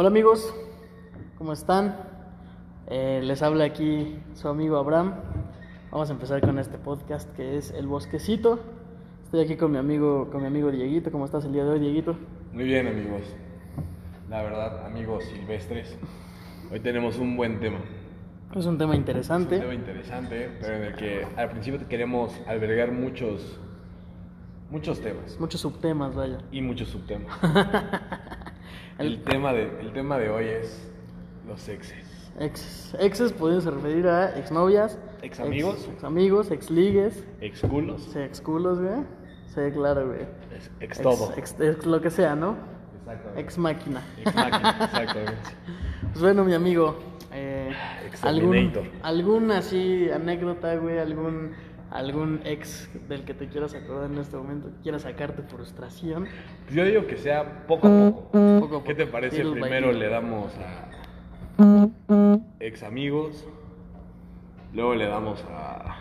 Hola amigos, ¿cómo están? Eh, les habla aquí su amigo Abraham. Vamos a empezar con este podcast que es El Bosquecito. Estoy aquí con mi amigo, con mi amigo Dieguito. ¿Cómo estás el día de hoy, Dieguito? Muy bien, amigos. La verdad, amigos silvestres, hoy tenemos un buen tema. Es un tema Es interesante. un tema interesante, pero en el que al principio queremos albergar muchos, muchos temas Muchos subtemas, vaya. y muchos subtemas. El- El tema de, el tema de hoy es los exes. Exes. Exes pueden referir a exnovias, Examigos. ex, examigos, exligues, Exculos. sí, exculos, güey. Sí, claro, güey. Ex, ex todo. Ex, ex- lo que sea, ¿no? Exactamente. Ex máquina. Ex máquina, exactamente. Pues bueno, mi amigo, eh, algún, algún así anécdota, güey, algún algún ex del que te quieras acordar en este momento, que quieras sacarte frustración. Yo digo que sea poco a poco. Poco a ¿Qué te parece? little Primero le damos a ex amigos, luego le damos a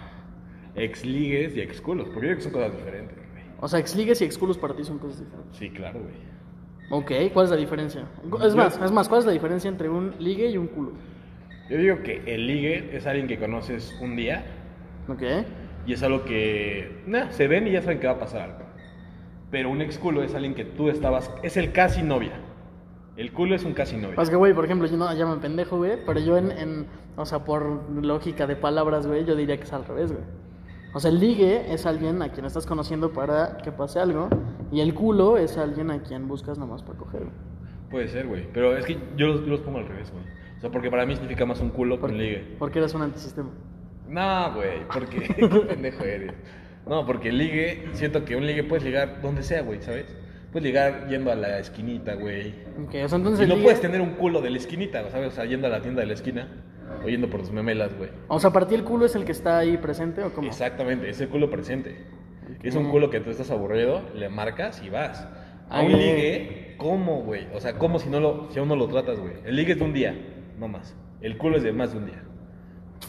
ex ligues y ex culos, porque yo creo que son cosas diferentes, güey. O sea, exligues y exculos para ti son cosas diferentes. Sí, claro, güey. Ok, ¿cuál es la diferencia? Es más, es más, ¿cuál es la diferencia entre un ligue y un culo? Yo digo que el ligue es alguien que conoces un día Ok. Y es algo que nah, se ven y ya saben que va a pasar algo. Pero un ex culo es alguien que tú estabas, es el casi novia. El culo es un casi novia. Es que, güey, por ejemplo, yo no ya me pendejo, güey, pero yo en, en, o sea, por lógica de palabras, güey, yo diría que es al revés, güey. O sea, el ligue es alguien a quien estás conociendo para que pase algo, y el culo es alguien a quien buscas nomás para coger, güey. Puede ser, güey. Pero es que yo los, yo los pongo al revés, güey. O sea, porque para mí significa más un culo que un ligue. Porque eres un antisistema. No, güey, porque qué pendejo eres. No, porque el ligue, siento que un ligue puedes ligar donde sea, güey, ¿sabes? Puedes ligar yendo a la esquinita, güey. Ok, o sea, entonces Y no ligue- puedes tener un culo de la esquinita, ¿sabes? O sea, yendo a la tienda de la esquina o yendo por tus memelas, güey. O sea, para ti el culo es el que está ahí presente, ¿o cómo? Exactamente, es el culo presente. Es Ok. un culo que tú estás aburrido, le marcas y vas. A un ligue, ¿cómo, güey? O sea, ¿cómo si, no lo, si aún no lo tratas, güey? El ligue es de un día, no más. El culo es de más de un día.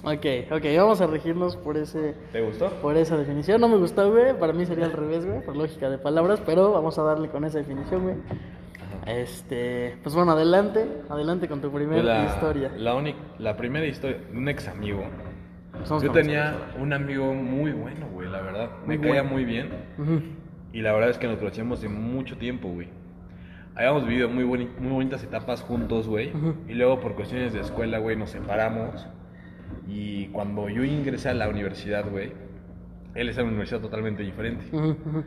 Ok, ok, vamos a regirnos por ese... ¿Te gustó? Por esa definición, no me gustó, güey. Para mí sería al revés, güey, por lógica de palabras, pero vamos a darle con esa definición, güey. Este, pues bueno, adelante, adelante con tu primera la, historia. La, única, la primera historia de un ex amigo. Somos Yo tenía un amigo muy bueno, güey, la verdad. Me Muy caía bueno. muy bien. Y la verdad es que nos conocíamos de mucho tiempo, güey. Habíamos vivido muy, boni- muy bonitas etapas juntos, güey. Y luego por cuestiones de escuela, güey, nos separamos. Y cuando yo ingresé a la universidad, güey, él está en una universidad totalmente diferente. Ujú, ujú.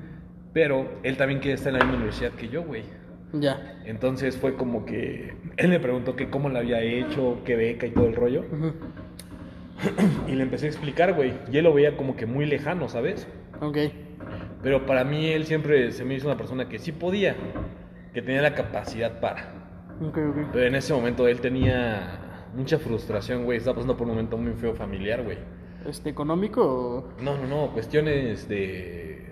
Pero él también quería estar en la misma universidad que yo, güey. Ya. Entonces fue como que él me preguntó que cómo lo había hecho, qué beca y todo el rollo. Ujú. Y le empecé a explicar, güey. Y él lo veía como que muy lejano, ¿sabes? Ok. Pero para mí él siempre se me hizo una persona que sí podía, que tenía la capacidad para. Ok, ok. Pero en ese momento él tenía mucha frustración, güey. Estaba pasando por un momento muy feo familiar, güey. ¿Este económico o...? No, no, no, cuestiones de...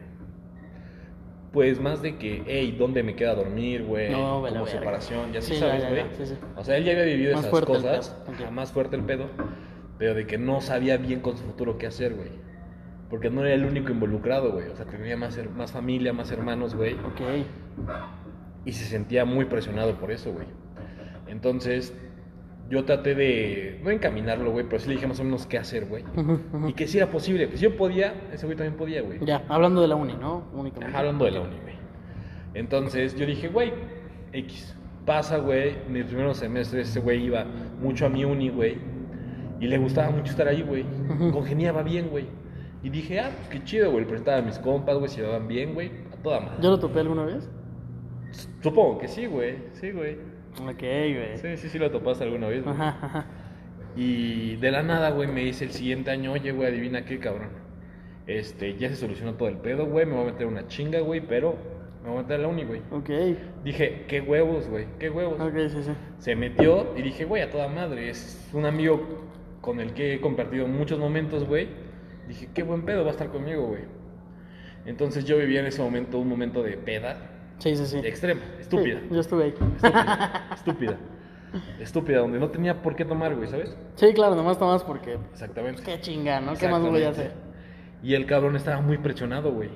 Pues más de que, hey, ¿dónde me queda dormir, güey? No, vale, Como separación, ya sí, sabes, güey. sí, sí. O sea, él ya había vivido Más esas cosas, pedo, ok. ajá, más fuerte el pedo, pero de que no sabía bien con su futuro qué hacer, güey. Porque no era el único involucrado, güey. O sea, tenía más, her- más familia, más hermanos, güey. Ok. Y se sentía muy presionado por eso, güey. Entonces, yo traté de, no encaminarlo, güey, pero sí le dije más o menos qué hacer, güey. Y que si era posible. Pues si yo podía, ese güey también podía, güey. Ya, hablando de la uni, ¿no? Únicamente. Ajá, hablando de la uni, güey. Entonces yo dije, güey, X. Pasa, güey. Mis primeros semestres ese güey iba mucho a mi uni, güey. Y le gustaba mucho estar ahí, güey. Congeniaba bien, güey. Y dije, ah, pues qué chido, güey. Presentaba a mis compas, güey, se llevaban bien, güey. A toda madre. ¿Yo lo topé alguna vez? Supongo que sí, güey. Sí, güey. Ok, güey. Sí, sí, sí lo topaste alguna vez, güey. Ajá, ajá. Y de la nada, güey, me dice el siguiente año, oye, güey, adivina qué, cabrón. Este, ya se solucionó todo el pedo, güey, me voy a meter una chinga, güey, pero me voy a meter a la uni, güey. Ok. Dije, qué huevos, güey, qué huevos. Ok, sí, sí. Se metió y dije, güey, a toda madre, es un amigo con el que he compartido muchos momentos, güey. Dije, qué buen pedo va a estar conmigo, güey. Entonces yo vivía en ese momento un momento de peda Sí, sí, sí. extrema, estúpida, Sí, yo estuve ahí. estúpida, estúpida, estúpida, donde no tenía por qué tomar, güey, ¿sabes? Sí, claro, nomás tomas porque. Exactamente. Qué chinga, ¿no? ¿Qué más voy a hacer? Y el cabrón estaba muy presionado, güey.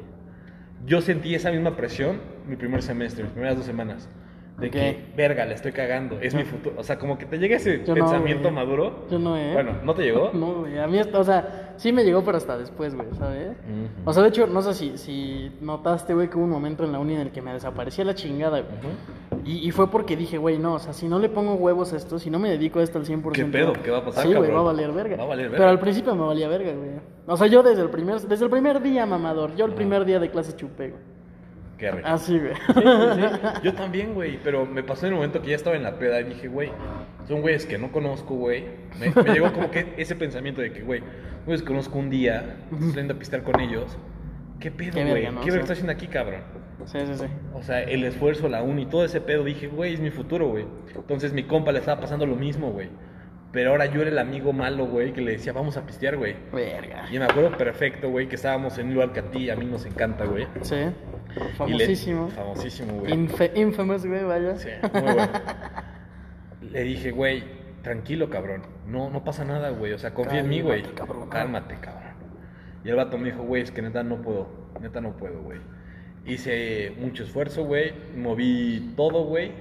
Yo sentí esa misma presión mi primer semestre, mis primeras dos semanas. De Ok. que, verga, le estoy cagando, es mi futuro. O sea, como que te llega ese Yo pensamiento maduro. Yo no, ¿eh? Bueno, ¿no te llegó? No, güey. A mí, o sea, sí me llegó, pero hasta después, güey, ¿sabes? O sea, de hecho, no sé si, si notaste, güey, que hubo un momento en la uni en el que me desaparecía la chingada, güey. Y, y fue porque dije, güey, no, o sea, si no le pongo huevos a esto, si no me dedico a esto al 100%. ¿Qué pedo? ¿Qué va a pasar, Sí, güey, va a valer verga. Va a valer verga. Pero al principio me valía verga, güey. O sea, yo desde el primer, desde el primer día, mamador, yo el primer día de clase chupé, güey. Qué rico. Así, güey. Sí, sí, sí. Yo también, güey, pero me pasó en el momento que ya estaba en la peda y dije, güey, son güeyes que no conozco, güey. Me, me llegó como que ese pensamiento de que, güey, güeyes que conozco un día, saliendo a pistear con ellos. ¿Qué pedo, Qué güey? verga, ¿no? ¿Qué verga Sí. estás haciendo aquí, cabrón? Sí, sí, sí. O sea, el esfuerzo, la uni, todo ese pedo, dije, güey, es mi futuro, güey. Entonces mi compa le estaba pasando lo mismo, güey. Pero ahora yo era el amigo malo, güey, que le decía, vamos a pistear, güey. Verga. Y me acuerdo perfecto, güey, que estábamos en un lugar que a ti, a mí nos encanta, güey. Sí. Y le- Famosísimo. Famosísimo, güey. Infamous, güey, vaya. Sí, muy bueno. Le dije, güey, tranquilo, cabrón. No, no pasa nada, güey. O sea, confía en mí, güey. Cálmate, cabrón. Cálmate, cabrón. Y el vato me dijo, güey, es que neta no puedo. Neta no puedo, güey. Hice mucho esfuerzo, güey. Moví todo, güey.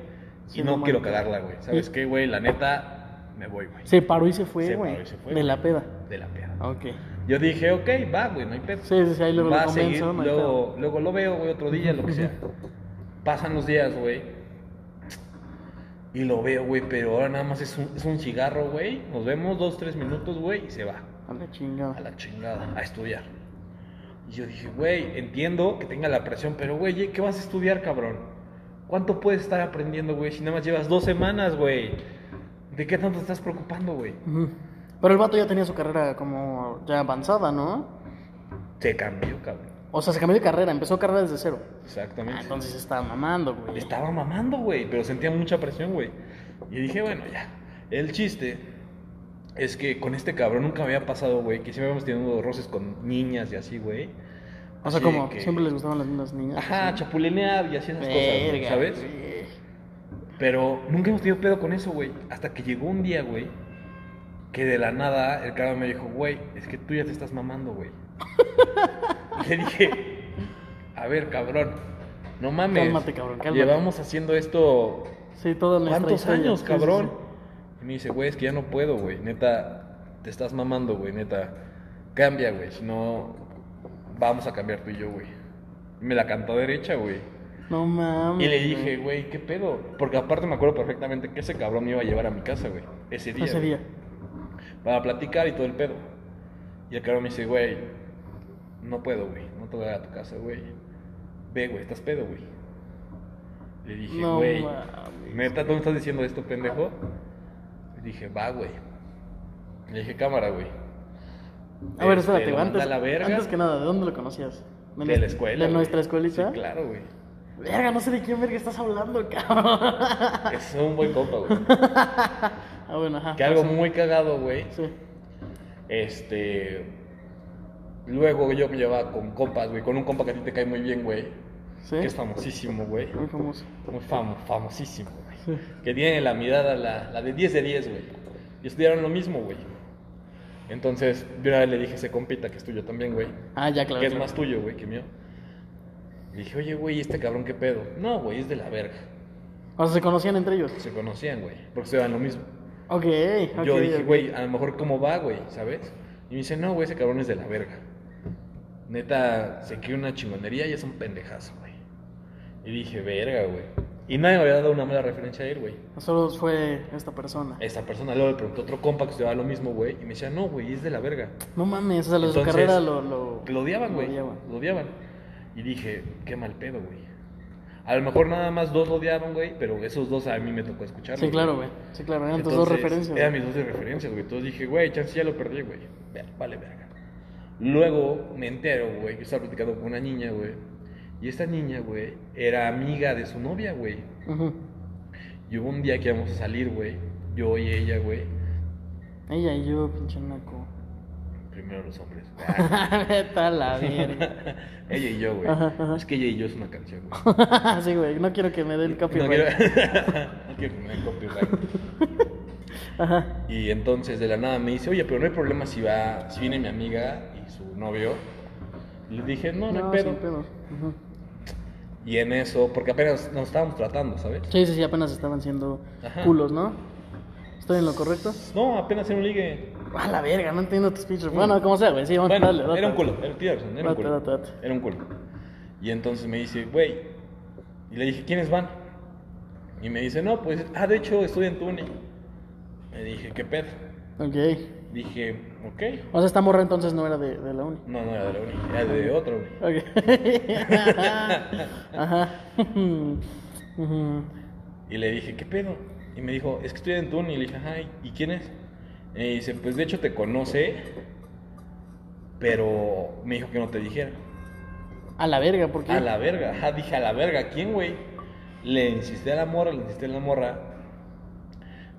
Sí, y no quiero cagarla, güey. ¿Sabes qué, güey? La neta, me voy, güey. Se paró y se fue, Se güey. paró y se fue, De la peda. De la peda. Ok. Yo dije, ok, va, güey, no hay pedo. Sí, sí, sí, ahí luego va lo a seguir, no luego, luego lo veo, güey, otro día, lo que sea. Pasan los días, güey. Y lo veo, güey, pero ahora nada más es un, es un cigarro, güey. Nos vemos dos, tres minutos, güey, y se va. A la chingada. A la chingada, a estudiar. Y yo dije, güey, entiendo que tenga la presión, pero, güey, ¿qué vas a estudiar, cabrón? ¿Cuánto puedes estar aprendiendo, güey, si nada más llevas dos semanas, güey? ¿De qué tanto te estás preocupando, güey? Pero el vato ya tenía su carrera como ya avanzada, ¿no? Se cambió, cabrón. O sea, se cambió de carrera, empezó carrera desde cero. Exactamente. Ah, entonces estaba mamando, güey. Estaba mamando, güey, pero sentía mucha presión, güey. Y dije, bueno, ya. El chiste es que con este cabrón nunca me había pasado, güey, que siempre habíamos tenido roces con niñas y así, güey. O sea, como que- siempre les gustaban las lindas niñas. Ajá, así. chapulinear y así esas cosas, ¿sabes? güey. Pero nunca hemos tenido pedo con eso, güey. Hasta que llegó un día, güey, que de la nada el cabrón me dijo, güey, es que tú ya te estás mamando, güey. Le dije, a ver, cabrón, no mames. Cálmate, cabrón, cálmate. Llevamos haciendo esto Sí, toda ¿Cuántos años, Sí, cabrón? sí, Y me dice, güey, es que ya no puedo, güey. Neta, te estás mamando, güey. Neta, cambia, güey. Si no, vamos a cambiar tú y yo, güey. Y me la cantó derecha, güey. No mames. Y le dije, güey. ¿qué pedo? Porque aparte me acuerdo perfectamente que ese cabrón me iba a llevar a mi casa, güey. Ese día. Ese día. Para platicar y todo el pedo. Y el cabrón me dice, güey, no puedo, güey. No te voy a dar a tu casa, güey. Ve, güey, estás pedo, güey. Le dije, No güey, mames. ¿neta tú me estás diciendo esto, pendejo? Le dije, va, güey. Le dije, cámara, güey. A ver, Este, espérate, mandé antes, la verga. antes que nada, ¿de dónde lo conocías? De la escuela. ¿De nuestra escuelita? Sí, claro, güey. Verga, no sé de quién verga estás hablando, cabrón. Es un buen compa, güey. ah, bueno, ajá. Que algo muy cagado, güey. Sí. Este. Luego yo me llevaba con compas, güey. Con un compa que a ti te cae muy bien, güey. Sí. Que es famosísimo, güey. Muy famoso. Muy famo, famosísimo, güey. Sí. Que tiene la mirada, la, la de 10 de 10, güey. Y estudiaron lo mismo, güey. Entonces, yo una vez le dije a ese compita que es tuyo también, güey. Ah, ya, claro. que es más tuyo, güey, que mío. Le dije, oye, güey, ¿este cabrón qué pedo? No, güey, es de la verga. O sea, se conocían entre ellos. Se conocían, güey. Porque estudiaban lo mismo. Ok, ok. Yo dije, güey, a lo mejor cómo va, güey, ¿sabes? Y me dice, no, güey, ese cabrón es de la verga. Neta, se quiere una chingonería y es un pendejazo, güey. Y dije, verga, güey. Y nadie me había dado una mala referencia a él, güey. Solo fue esta persona. Esta persona luego le preguntó otro compa que estudiaba lo mismo, güey. Y me decía, no, güey, es de la verga. No mames, o sea, los de su carrera lo, lo, Lo odiaban, güey. odiaban. Lo odiaban. Y dije, qué mal pedo, güey. A lo mejor nada más dos lo odiaban, güey, pero esos dos a mí me tocó escucharlos. Sí, claro, güey. Sí, claro, eran tus dos referencias. Eran mis dos de referencias, güey. Entonces dije, güey, chance ya lo perdí, güey. Ver, Vale, verga. Luego me entero, güey, que estaba platicando con una niña, güey. Y esta niña, güey, era amiga de su novia, güey. Y hubo un día que íbamos a salir, güey. Yo y ella, güey. Ella y yo, pinche naco. Primero los hombres. Vete la verga. ella y yo, güey. Ajá, ajá. Es que ella y yo es una canción, güey. sí, güey, no quiero que me dé el No copyright. quiero, no quiero que me den copyright. Ajá. Y entonces de la nada me dice, oye, pero no hay problema si va, si viene mi amiga y su novio. Y le dije, no, no, hay pedo. sin pedo. Ujú. Y en eso, porque apenas nos estábamos tratando, ¿sabes? Sí, sí, sí, apenas estaban siendo Ajá. culos, ¿no? ¿Estoy en lo correcto? No, apenas era un ligue. A la verga, no entiendo tu speech. Bueno, como sea, güey, sí, vamos Bueno, dale, date. era un culo, era, razón, era un culo. date, date. Era un culo. Y entonces me dice, güey. Y le dije, ¿quiénes van? Y me dice, no, pues, ah, de hecho, estoy en Tuni. Me dije, ¿qué pedo? Ok. Dije, ok. O sea, esta morra entonces no era de, de la uni. No, no era de la uni, era de otro. güey. Ok. Ajá. Y le dije, ¿qué pedo? Y me dijo, es que estoy en Tuni. Y le dije, ajá, ¿y- ¿y quién es? Y dice, pues de hecho te conoce, pero me dijo que no te dijera. A la verga, ¿por qué? A la verga, ajá, dije a la verga, ¿quién, güey? Le insistí a la morra, le insistí a la morra.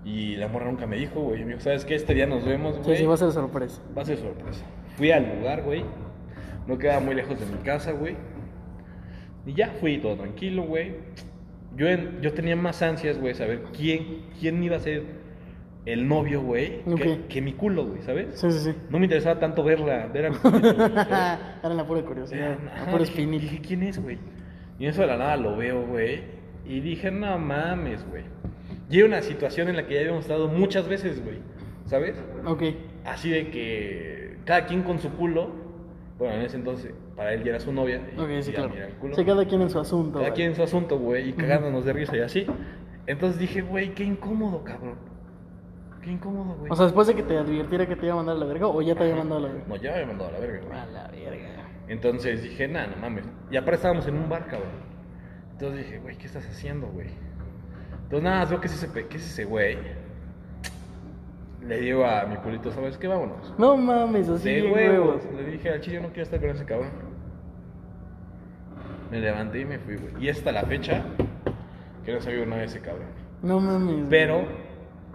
Y la morra nunca me dijo, güey. Me dijo, ¿sabes qué? Este día nos vemos, Sí, güey. sí, va a ser sorpresa. Va a ser sorpresa. Fui al lugar, güey. No quedaba muy lejos de mi casa, güey. Y ya fui todo tranquilo, güey. Yo, en- yo tenía más ansias, güey, saber quién, quién iba a ser el novio, güey, que, Ok. que mi culo, güey, ¿sabes? Sí, sí, sí. No me interesaba tanto verla, ver a mi ¿sabes? Era la pura curiosidad, la pura espinita. dije, ¿quién es, güey? Y eso de la nada lo veo, güey. Y dije, no mames, güey. Y era una situación en la que ya habíamos estado muchas veces, güey. ¿Sabes? Ok. Así de que cada quien con su culo. Bueno, en ese entonces, para él ya era su novia. y Ok, sí, claro. mira el culo. Sí, cada quien en su asunto. Cada quien en su asunto, güey. Y cagándonos de risa y así. Entonces dije, güey, qué incómodo, cabrón. Qué incómodo, güey. O sea, después de que te advirtiera que te iba a mandar a la verga, o ya te había mandado a la verga. no, ya me había mandado a la verga, güey. A la verga. Entonces dije, nah, no mames. Y aparte estábamos en un bar, cabrón. Entonces dije, güey, ¿qué estás haciendo, güey? Entonces nada, veo que es ese, que es ese güey. Le digo a mi culito, ¿sabes qué? Vámonos. No mames, así De bien huevos. huevos. Le dije al chile, no quiero estar con ese cabrón. Me levanté y me fui, güey. Y hasta la fecha, que no sabía una de ese cabrón. No mames. güey. Pero,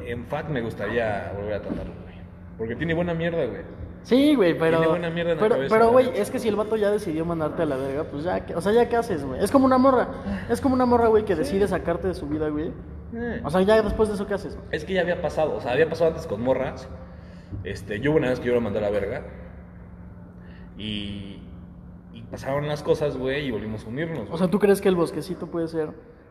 en fact, me gustaría volver a tratarlo, güey. Porque tiene buena mierda, güey. Sí, güey, pero. Tiene buena mierda en la pero, cabeza, pero, la güey, es que si el vato ya decidió mandarte a la verga, pues ya. que- O sea, ya qué haces, güey. Es como una morra. Es como una morra, güey, que decide sacarte de su vida, güey. Eh. O sea, ya después de eso, ¿qué haces? güey? Es que ya había pasado, o sea, había pasado antes con morras. Este, yo hubo una vez que yo lo mandé a la verga. Y, y pasaron las cosas, güey, y volvimos a unirnos. O sea, ¿tú crees que el bosquecito puede ser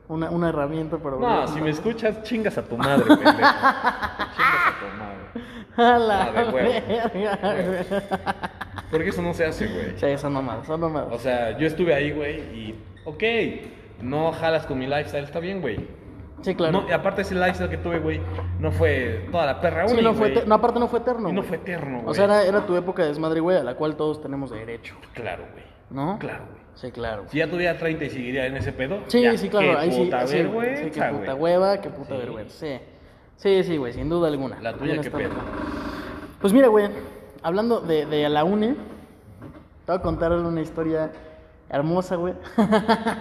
una, una herramienta para volver no, si me escuchas, chingas a tu madre, pendejo. chingas a tu madre. A la Ah, de huevo. verga, güey. Porque eso no se hace, güey. Sí, son mamadas, son mamadas. O sea, yo estuve ahí, güey, y. Ok, no jalas con mi lifestyle, está bien, güey. Sí, claro. No, y aparte, ese lifestyle que tuve, güey, no fue toda la perra sí, uni, no fue güey. no, aparte no fue eterno. Y no güey. fue eterno, güey. O sea, era, era tu época de desmadre, güey, a la cual todos tenemos derecho, Claro, güey. ¿no? Claro, güey. Sí, claro. Si ya tuviera 30 y seguiría en ese pedo. Sí, ya, sí, claro. Qué Ahí sí, puta sí, vergüenza, Sí, qué puta hueva, qué puta Sí. vergüenza. Sí. Sí, sí, güey, sin duda alguna. La tuya, qué pedo. Pues mira, güey, hablando de, de la uni, te voy a contar una historia hermosa, güey,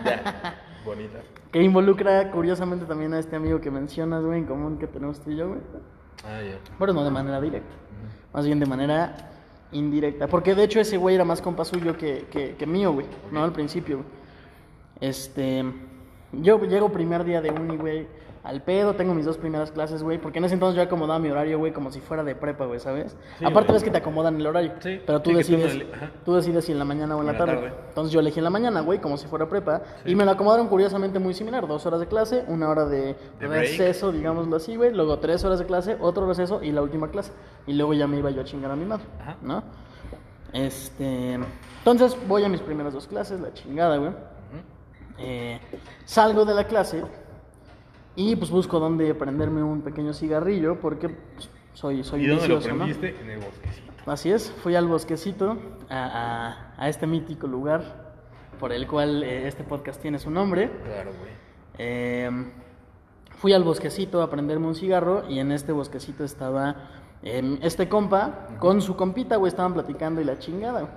Ya, bonita. que involucra curiosamente también a este amigo que mencionas, güey, en común que tenemos tú y yo, güey. Ah, ya. Pero no de manera directa, más bien de manera indirecta. Porque de hecho ese güey era más compa suyo que, que, que mío, güey, no al principio, güey. Este. Yo llego primer día de uni, güey, al pedo, tengo mis dos primeras clases, güey, porque en ese entonces yo acomodaba mi horario, güey, como si fuera de prepa, güey, ¿sabes? Sí, Aparte ves que te acomodan el horario, Sí, pero tú sí, tú decides, no tú decides si en la mañana o en la, En la tarde. tarde. Entonces yo elegí en la mañana, güey, como si fuera prepa, y me lo acomodaron curiosamente muy similar, dos horas de clase, una hora de, receso, digámoslo así, güey, luego tres horas de clase, otro receso y la última clase, y luego ya me iba yo a chingar a mi madre, Ajá. ¿no? Este, entonces voy a mis primeras dos clases, la chingada, güey. Eh, salgo de la clase y pues busco dónde prenderme un pequeño cigarrillo porque pues, soy, soy ¿Y dónde lo vicioso, ¿no? prendiste? En el bosquecito. Así es, fui al bosquecito, a, a- a este mítico lugar por el cual eh, este podcast tiene su nombre. Claro, güey. Eh, fui al bosquecito a prenderme un cigarro y en este bosquecito estaba eh, este compa con su compita, güey, estaban platicando y la chingada, güey,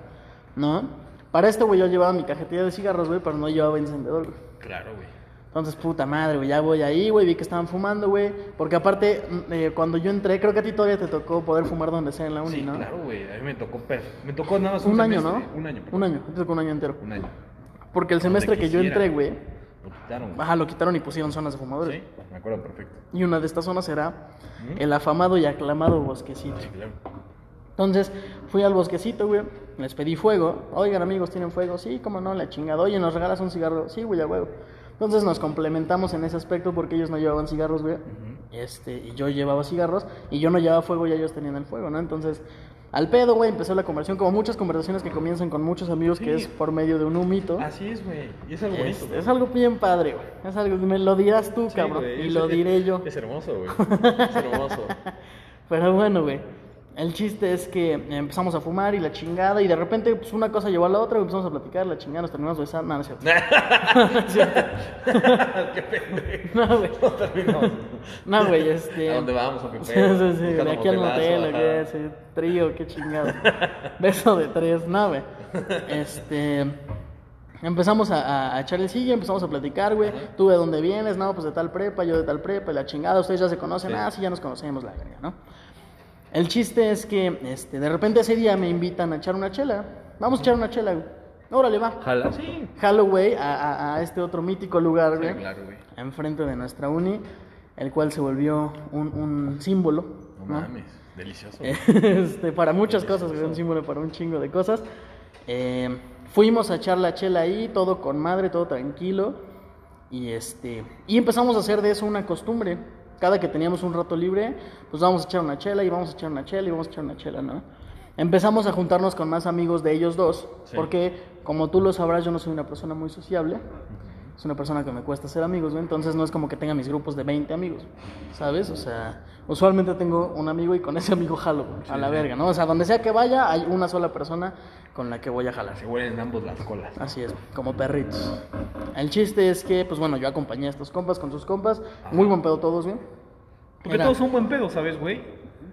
¿no? Para esto, güey, yo llevaba mi cajetilla de cigarros, güey, pero no llevaba encendedor, güey. Claro, güey. Entonces, puta madre, güey, ya voy ahí, güey, vi que estaban fumando, güey. Porque aparte, mm, eh, cuando yo entré, creo que a ti todavía te tocó poder fumar donde sea en la uni, Sí, ¿no? claro, güey. A mí me tocó. Me tocó nada más un, Un año, ¿no? Un año. Un año, te tocó un año entero. Un año. Porque el semestre que yo entré, güey, Lo quitaron. ajá, lo quitaron y pusieron zonas de fumadores. Sí, me acuerdo perfecto. Y una de estas zonas era el afamado y aclamado bosquecito. Sí, claro. Entonces fui al bosquecito, güey, les pedí fuego. Oigan, amigos, ¿tienen fuego? Sí, cómo no, la chingada. Oye, ¿nos regalas un cigarro? Sí, güey, a huevo. Entonces nos complementamos en ese aspecto porque ellos no llevaban cigarros, güey. este, y yo llevaba cigarros y yo no llevaba fuego y ellos tenían el fuego, ¿no? Entonces, al pedo, güey, empezó la conversación, como muchas conversaciones que comienzan con muos amigos, que es por medio de un humito. Así es, güey. Y es algo bonito. Es, güey. es algo bien padre, güey. Es algo, me lo dirás tú, Sí, cabrón, y lo es- diré yo. Es hermoso, güey. Es hermoso. Pero bueno, güey. El chiste es que empezamos a fumar y la chingada, y de repente, pues una cosa llevó a la otra, y empezamos a platicar, la chingada, nos terminamos besando. No, no es cierto. Qué pendejo. No, güey. No terminamos. No, güey, este. ¿A dónde vamos? ¿A qué Sí, sí, sí, de aquí al. ¿o qué? Sí, trío, qué chingado. Beso de tres, no, güey. Este. Empezamos a, a, a echar el sigue, empezamos a platicar, güey. ¿Tú de dónde vienes? No, pues de tal prepa, yo de tal prepa, y la chingada. Ustedes ya se conocen, Sí. ah, sí, ya nos conocemos, la verga, ¿no? El chiste es que, este, de repente ese día me invitan a echar una chela. Vamos a echar una chela, güey. Órale, va. Jala. Sí. Halloween a, a- a este otro mítico lugar, güey. Sí, claro, güey. Enfrente de nuestra uni, el cual se volvió un, un símbolo. No ¿no? mames. Delicioso. Este, para muchas cosas, güey, un símbolo para un chingo de cosas. Eh, fuimos a echar la chela ahí, todo con madre, todo tranquilo. Y este y empezamos a hacer de eso una costumbre. Cada que teníamos un rato libre, pues vamos a echar una chela y vamos a echar una chela y vamos a echar una chela, ¿no? Empezamos a juntarnos con más amigos de ellos dos, Sí. porque como tú lo sabrás, yo no soy una persona muy sociable. Es una persona que me cuesta ser amigos, ¿no? Entonces no es como que tenga mis grupos de 20 amigos, ¿sabes? O sea, usualmente tengo un amigo y con ese amigo jalo, güey, a la Sí. verga, ¿no? O sea, donde sea que vaya, hay una sola persona con la que voy a jalar. Se huelen ambos las colas. Así es, como perritos. El chiste es que, pues bueno, yo acompañé a estos compas con sus compas. Muy buen pedo todos, güey. Porque Era- todos son buen pedo, ¿sabes, güey?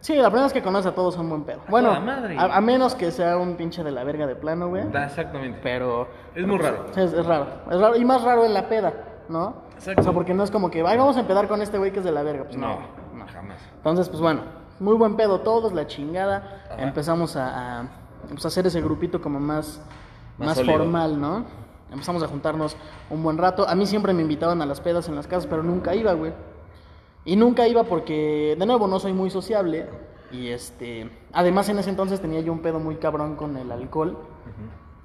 Sí, la primera vez que conoces a todos son buen pedo. Bueno, toda madre. a, a menos que sea un pinche de la verga de plano, güey. Da, exactamente. Pero... Es muy raro. Sí, es, es raro. Es raro. Y más raro en la peda, ¿no? Exacto. O sea, porque no es como que, ay, vamos a empedar con este güey que es de la verga. Pues no, No, no. jamás. Entonces, pues bueno, muy buen pedo todos, la chingada. Ajá. Empezamos a, a, pues, a hacer ese grupito como más, Más más, formal, ¿no? Empezamos a juntarnos un buen rato. A mí siempre me invitaban a las pedas en las casas, pero nunca iba, güey. Y nunca iba porque, de nuevo, no soy muy sociable. Y este, además en ese entonces tenía yo un pedo muy cabrón con el alcohol.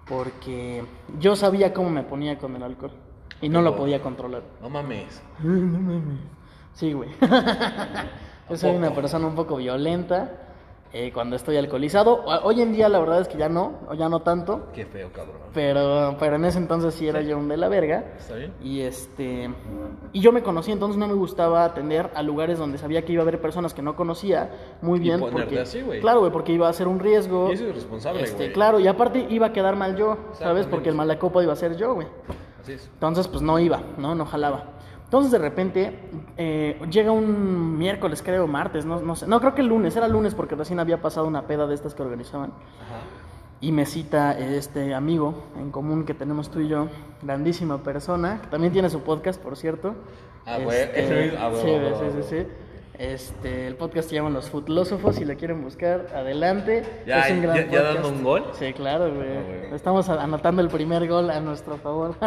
Porque yo sabía cómo me ponía con el alcohol. Y no lo podía controlar. No mames. Sí, güey. Yo soy una persona un poco violenta eh, cuando estoy alcoholizado. O- Hoy en día la verdad es que ya no, o ya no tanto. Qué feo, cabrón. Pero, pero en ese entonces sí era yo un de la verga. ¿Está bien? Y este y yo me conocí, entonces no me gustaba atender a lugares donde sabía que iba a haber personas que no conocía muy Y bien. ponerte porque, así, güey. Claro, güey, porque iba a ser un riesgo. Y eso es irresponsable, Este, güey. claro, y aparte iba a quedar mal yo, ¿sabes? Porque el malacopa iba a ser yo, güey. Así es. Entonces, pues no iba, ¿no? No jalaba. Entonces, de repente, eh, llega un miércoles, creo, martes, no, no sé. No, creo que el lunes, era lunes porque recién había pasado una peda de estas que organizaban. Ajá. Y me cita este amigo en común que tenemos tú y yo, grandísima persona, que también tiene su podcast, por cierto. Ah, ese mismo- ah, sí, sí, sí. Este, el podcast se llama Los Futlósofos, si lo quieren buscar, adelante. Ya, es un gran ya- ya dando un gol. Sí, claro, güey. Ah, güey. Estamos anotando el primer gol a nuestro favor.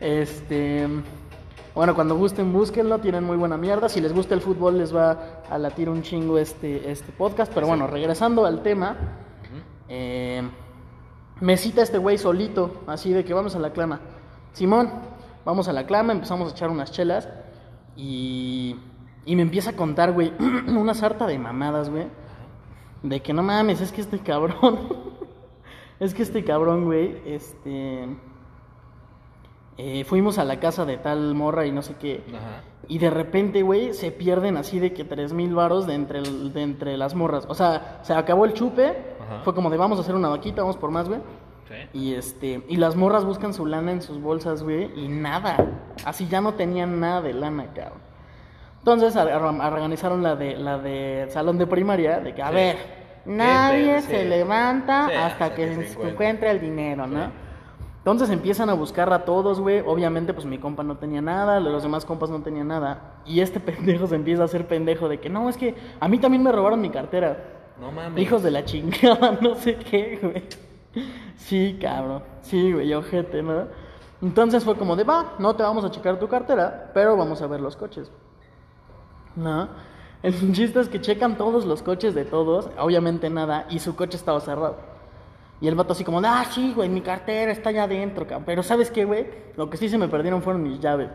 Este, bueno, cuando gusten, búsquenlo, tienen muy buena mierda. Si les gusta el fútbol, les va a latir un chingo este, este podcast. Pero bueno, regresando al tema, eh, me cita este güey solito, así de que vamos a la clama. Simón, vamos a la clama, empezamos a echar unas chelas y, y me empieza a contar, güey, una sarta de mamadas, güey. De que no mames, es que este cabrón, es que este cabrón, güey, este... eh, fuimos a la casa de tal morra y no sé qué. Ajá. Y de repente, güey, se pierden así de que tres mil varos de entre, el- de entre las morras. O sea, se acabó el chupe. Ajá. Fue como de vamos a hacer una vaquita, vamos por más, güey. Sí. Y este, y las morras buscan su lana en sus bolsas, güey, y nada. Así ya no tenían nada de lana, cabrón. Entonces ar- ar- organizaron la de la de salón de primaria, de que a Sí. ver, nadie Sí, se levanta hasta hasta que, que se se encuentre. encuentre el dinero, ¿no? Entonces empiezan a buscar a todos, güey. Obviamente, pues mi compa no tenía nada, los demás compas no tenían nada. Y este pendejo se empieza a hacer pendejo de que no, es que a mí también me robaron mi cartera. No mames. Hijos de la chingada, no sé qué, güey. Sí, cabrón. Sí, güey, ojete, ¿no? Entonces fue como de, va, no te vamos a checar tu cartera, pero vamos a ver los coches. ¿No? El chiste es que checan todos los coches de todos, obviamente nada, y su coche estaba cerrado. Y el vato así como, ah, sí, güey, mi cartera está allá adentro, cabrón. Pero ¿sabes qué, güey? Lo que sí se me perdieron fueron mis llaves.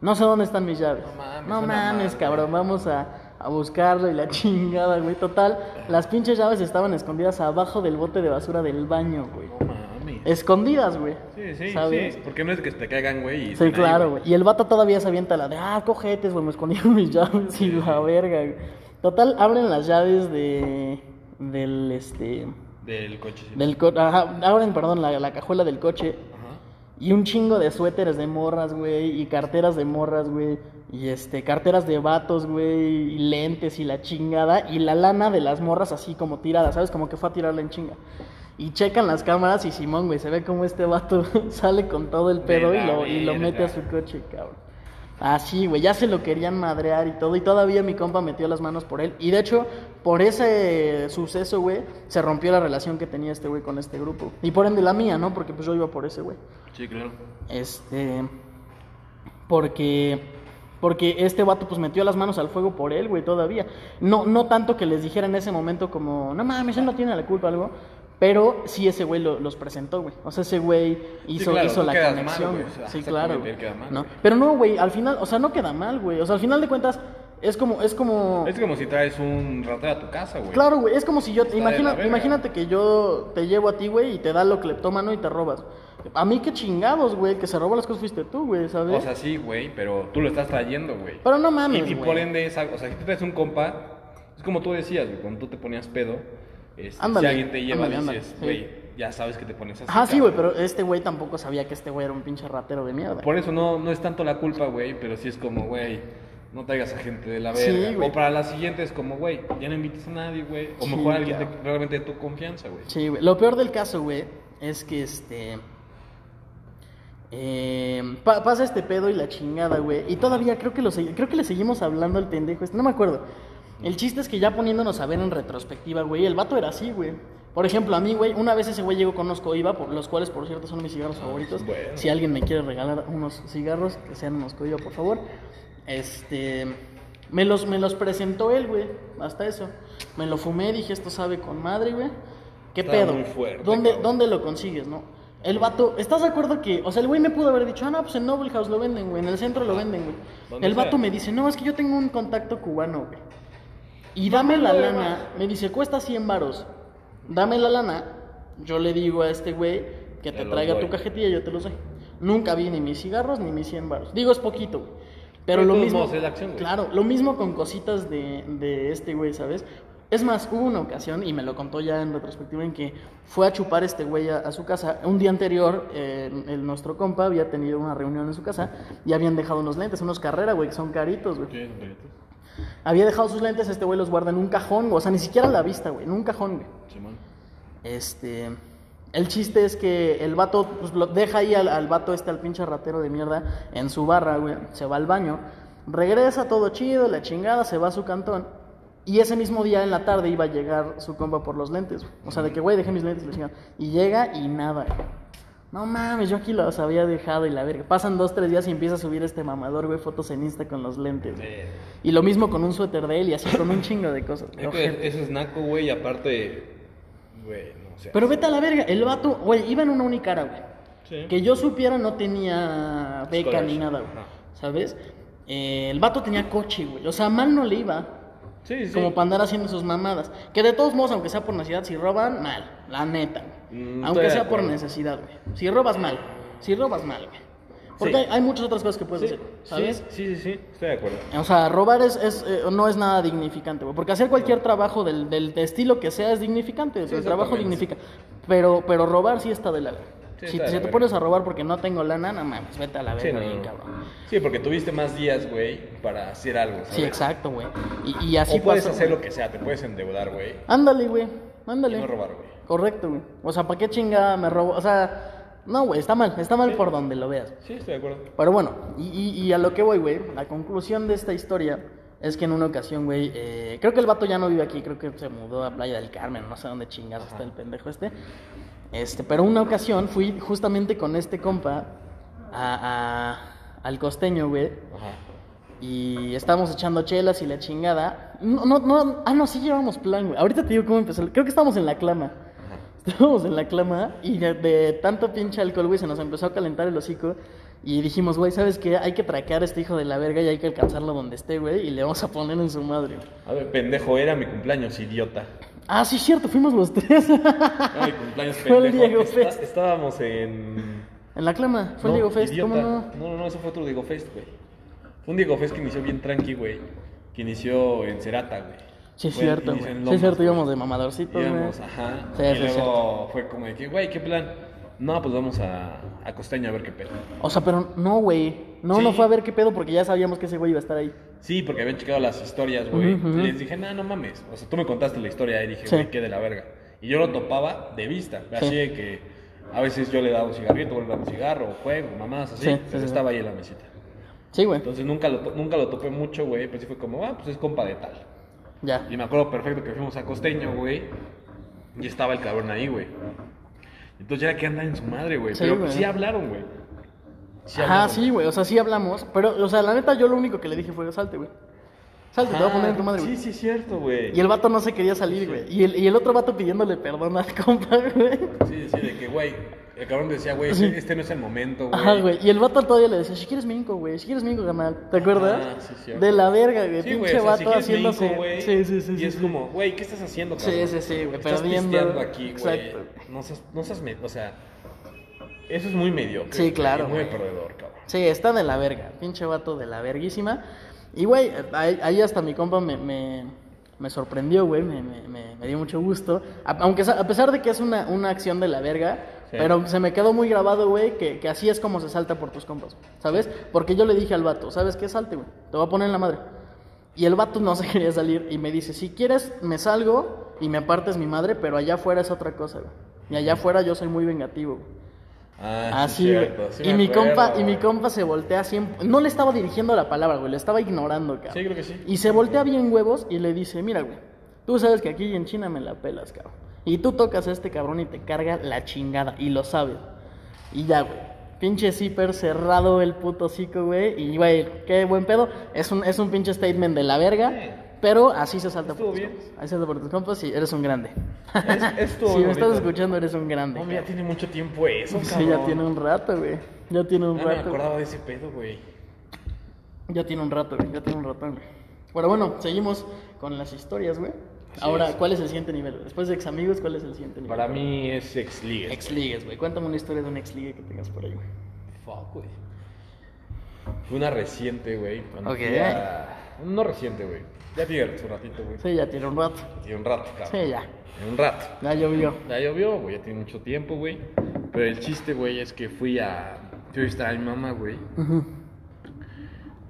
No sé dónde están mis llaves. No mames, No mames, cabrón, vamos a, a buscarlo y la chingada, güey. Total, las pinches llaves estaban escondidas abajo del bote de basura del baño, güey. No mames. Escondidas, güey. Sí, sí, ¿Sabes? sí. Porque no es que te caigan, güey. y Sí, ahí, claro, güey. Y el vato todavía se avienta la de, ah, cojetes, güey, me escondieron mis llaves y la verga, güey. Total, abren las llaves de. del, este. Del coche. sí. del coche. Ajá, abren, perdón, la, la cajuela del coche. Ajá. Y un chingo de suéteres de morras, güey. Y carteras de morras, güey. Y este, carteras de vatos, güey. Y lentes y la chingada. Y la lana de las morras así como tirada, ¿sabes? Como que fue a tirarla en chinga. Y checan las cámaras y Simón, güey, se ve como este vato sale con todo el pedo y lo, y lo mete a su coche, cabrón. Así, güey, ya se lo querían madrear y todo. Y todavía mi compa metió las manos por él. Y de hecho, por ese suceso, güey, se rompió la relación que tenía este güey con este grupo. Y por ende la mía, ¿no? Porque pues yo iba por ese güey. Sí, claro. Este. Porque. Porque este vato pues metió las manos al fuego por él, güey, todavía. No, no tanto que les dijera en ese momento como, no mames, él no tiene la culpa algo. Pero sí ese güey lo- los presentó, güey. O sea, ese güey hizo, claro, hizo la mal, conexión. güey. güey. O sea, sí, claro. mal, ¿no? Pero no, güey, al final, o sea, no queda mal, güey. O sea, al final de cuentas, es como, es como. Es como si traes un ratero a tu casa, güey. Claro, güey, es como si yo, de imagina, imagínate que yo te llevo a ti, güey, y te da lo cleptómano y te robas. A mí qué chingados, güey, que se robó las cosas fuiste tú, güey, ¿sabes? O sea, sí, güey, pero tú lo estás trayendo, güey. Pero no Y, mames, y güey. por ende, esa- o sea, si tú traes un compa, es como tú decías, güey, cuando tú te ponías pedo, este, Ándale, si alguien te lleva, ándale, dices, sí. güey, ya sabes que te pones así. Ajá, sí, güey, pero este güey tampoco sabía que este güey era un pinche ratero de mierda. Por eso no, no es tanto la culpa, güey, pero sí es como, güey, no traigas a gente de la Sí, verga. güey. o para la siguiente es como, güey, ya no invites a nadie, güey. O Sí, mejor a alguien de- realmente de tu confianza, güey. Sí, güey. Lo peor del caso, güey, es que este. eh, pa- pasa este pedo y la chingada, güey. Y todavía creo que, lo creo que le seguimos hablando al pendejo. este, No me acuerdo. El chiste es que ya poniéndonos a ver en retrospectiva, güey, el vato era así, güey. Por ejemplo, a mí, güey, una vez ese güey llegó con unos Coiba, por los cuales, por cierto, son mis cigarros favoritos. bueno. Si alguien me quiere regalar unos cigarros, que sean unos Coiba, por favor. Este. Me los, me los presentó él, güey. Hasta eso. Me lo fumé, dije, esto sabe con madre, güey. ¿Qué Está pedo? muy fuerte, ¿Dónde, cabrón. ¿Dónde lo consigues, no? El vato, ¿estás de acuerdo que, o sea, el güey me pudo haber dicho, ah, no, pues en Noble House lo venden, güey, en el centro lo venden, güey. El vato sea. me dice, no, es que yo tengo un contacto cubano, güey. Y dame la lana, me dice, cuesta 100 varos. Dame la lana, yo le digo a este güey que Te traiga tu cajetilla, yo te los doy. Nunca vi ni mis cigarros ni mis 100 varos. Digo, es poquito, güey. Pero lo mismo, modos, es la acción, güey. claro, lo mismo con cositas de, de este güey, ¿sabes? Es más, hubo una ocasión, y me lo contó ya en retrospectiva, en que fue a chupar este güey a, a su casa. Un día anterior, eh, el, nuestro compa había tenido una reunión en su casa y habían dejado unos lentes, unos carrera, güey, que son caritos, güey. Sí, güey. Había dejado sus lentes, este güey los guarda en un cajón, o sea, ni siquiera a la vista, güey, en un cajón, güey. Simón. Este. El chiste es que el vato pues, lo deja ahí al, al vato este, al pinche ratero de mierda, en su barra, güey. Se va al baño. Regresa todo chido, la chingada, se va a su cantón. Y ese mismo día en la tarde iba a llegar su compa por los lentes. güey. O sea, de que, güey, dejé mis lentes y la chingada. Y llega y nada, güey. No mames, yo aquí los había dejado y la verga. Pasan dos, tres días y empieza a subir este mamador, güey, fotos en Insta con los lentes. güey. Eh, Y lo mismo con un suéter de él y así con un chingo de cosas. eso es naco, güey, y aparte, güey, Pero vete a la verga, el vato, güey, iba en una unicara, güey. Sí. Que yo supiera no tenía beca Scholarship. ni nada, güey. ¿Sabes? Eh, el vato tenía coche, güey. O sea, mal no le iba. Sí, sí. Como para andar haciendo sus mamadas. Que de todos modos, aunque sea por necesidad, si roban, mal. La neta. güey. Mm, aunque sea por necesidad, güey. Si robas mal. Si robas mal, güey. Porque Sí. hay, hay muchas otras cosas que puedes Sí, hacer, ¿sabes? Sí, sí, sí, sí, estoy de acuerdo. O sea, robar es, es, eh, no es nada dignificante, güey. Porque hacer cualquier trabajo del, del estilo que sea es dignificante. Sí, el trabajo dignifica. Pero, pero robar sí está de la. Sí, si si te pones a robar porque no tengo lana, no mames, vete a la Sí, verga, no, bien, no. cabrón. Sí, porque tuviste más días, güey, para hacer algo, ¿sabes? Sí, exacto, güey. Y, y así o puedes pasó, hacer güey. lo que sea, te puedes endeudar, güey, Ándale, güey. y Ándale. no robar, güey. Correcto, güey. O sea, ¿para qué chinga me robo? O sea, no, güey, está mal. Está mal Sí. por donde lo veas. Sí, estoy de acuerdo. Pero bueno, y, y- y a lo que voy, güey, la conclusión de esta historia es que en una ocasión, güey, eh, creo que el vato ya no vive aquí, creo que se mudó a Playa del Carmen, no sé dónde chingados está el pendejo este. Este, pero una ocasión fui justamente con este compa a, a- al costeño, güey, Ajá. y estábamos echando chelas y la chingada. No, no, no, ah, no, sí llevamos plan, güey. Ahorita te digo cómo empezó. Creo que estábamos en la clama. Estábamos en la clama y de, tanto pinche alcohol, güey, se nos empezó a calentar el hocico. Y dijimos, güey, ¿sabes qué? Hay que traquear a este hijo de la verga y hay que alcanzarlo donde esté, güey. Y le vamos a poner en su madre. A ver, pendejo, era mi cumpleaños, idiota. Ah, sí, cierto, fuimos los tres. Era mi cumpleaños, Fue el pendejo. Diego Está- Fest. estábamos en... en la clama, fue el No, Diego Fest, idiota. ¿cómo no? No, no, no, eso fue otro Diego Fest, güey. Fue un Diego Fest que inició bien tranqui, güey. Que inició en Cerata, güey. Sí, es cierto, güey. Sí, es cierto, íbamos de mamadorcitos, güey. Íbamos, ajá. Sí, y sí, luego fue como de que, güey, ¿qué plan? No, pues vamos a, a Costeño a ver qué pedo. O sea, pero no, güey. No, Sí. no fue a ver qué pedo porque ya sabíamos que ese güey iba a estar ahí. Sí, porque habían checado las historias, güey. Ujú, ujú. Y les dije, no, no mames. O sea, tú me contaste la historia y dije, Sí. güey, qué de la verga. Y yo lo topaba de vista. Así Sí. de que a veces yo le daba un cigarrito, le daba un cigarro, o juego, mamás, así. Sí, sí, estaba ahí en la mesita. Sí, güey. Entonces nunca lo, to- nunca lo topé mucho, güey. Pero sí fue como, ah, pues es compa de tal. Ya. Y me acuerdo perfecto que fuimos a Costeño, güey. Y estaba el cabrón ahí, güey. Entonces ya que anda en su madre, güey. Sí, pero güey. sí hablaron, güey. Sí hablaron. sí, güey. O sea, sí hablamos. Pero, o sea, la neta, yo lo único que le dije fue, salte, güey. Salte, te voy a poner en tu madre, güey. Sí, sí, cierto, güey. Y el vato no se quería salir, güey. Y el, y el otro vato pidiéndole perdón al compa, güey. Sí, sí, de que, güey. El cabrón decía, güey, Sí. este, no es el momento, güey. Ajá, güey. Y el vato todavía le decía, si quieres mi inco, güey. Si quieres mi inco, canal. ¿Te acuerdas? Ah, sí, cierto. De la verga, güey. Sí, Pinche güey, o sea, vato si haciéndose. Güey, sí, sí, sí. Y sí, es sí. como, güey, ¿qué estás haciendo, Sí, cabrón? sí, sí, güey, Estás perdiendo. aquí, güey. Exacto. No seas, no seas, o sea, eso es muy mediocre. Sí, güey, claro, y Muy güey. perdedor, cabrón. Sí, está de la verga. Pinche vato de la verguísima. Y, güey, ahí, ahí hasta mi compa me, me, me sorprendió, güey. Me, me, dio mucho gusto. A- aunque a pesar de que es una, una acción de la verga, Sí. pero se me quedó muy grabado, güey, que, que así es como se salta por tus compas, ¿sabes? Porque yo le dije al vato, ¿sabes qué? Salte, güey. Te voy a poner en la madre. Y el vato no se quería salir y me dice, si quieres me salgo y me apartes mi madre, pero allá afuera es otra cosa, güey. Y allá afuera yo soy muy vengativo, güey. Ah, Así, sí, cierto, sí y mi acuerdo, compa, y mi compa se voltea siempre. No le estaba dirigiendo la palabra, güey, le estaba ignorando, cabrón. Sí, creo que sí. Y se voltea bien huevos y le dice, mira, güey, tú sabes que aquí en China me la pelas, cabrón. Y tú tocas a este cabrón y te carga la chingada. Y lo sabes. Y ya, güey. Pinche zipper cerrado el puto hocico, güey. Y, güey, qué buen pedo. Es un, es un pinche statement de la verga. Sí. Pero así se salta Estuvo por tus bien. compas. Así se salta por tus compas y eres un grande. Es- si me estás escuchando, eres un grande. No, ya tiene mucho tiempo eso, Sí, cabrón. ya tiene un rato, güey. Ya tiene un No me rato. acordaba de ese pedo, güey. Ya tiene un rato, güey. Ya tiene un rato, güey. Pero bueno, seguimos con las historias, güey. Ahora, es. ¿cuál es el siguiente nivel? Después de ex amigos, ¿cuál es el siguiente nivel? Para mí es ex ligue. Ex ligues, güey. Cuéntame una historia de un ex ligue que tengas por ahí, güey. Fuck, güey. Fue una reciente, güey. Ok. a- No reciente, güey. Ya tiene su ratito, güey. Sí, ya tiene un rato. Tiene un rato, cabrón. Sí, ya. Tiene un rato. Ya llovió. Ya llovió, güey, ya tiene mucho tiempo, güey. Pero el chiste, güey, es que fui a. Fui a visitar a mi mamá, güey. Ujú.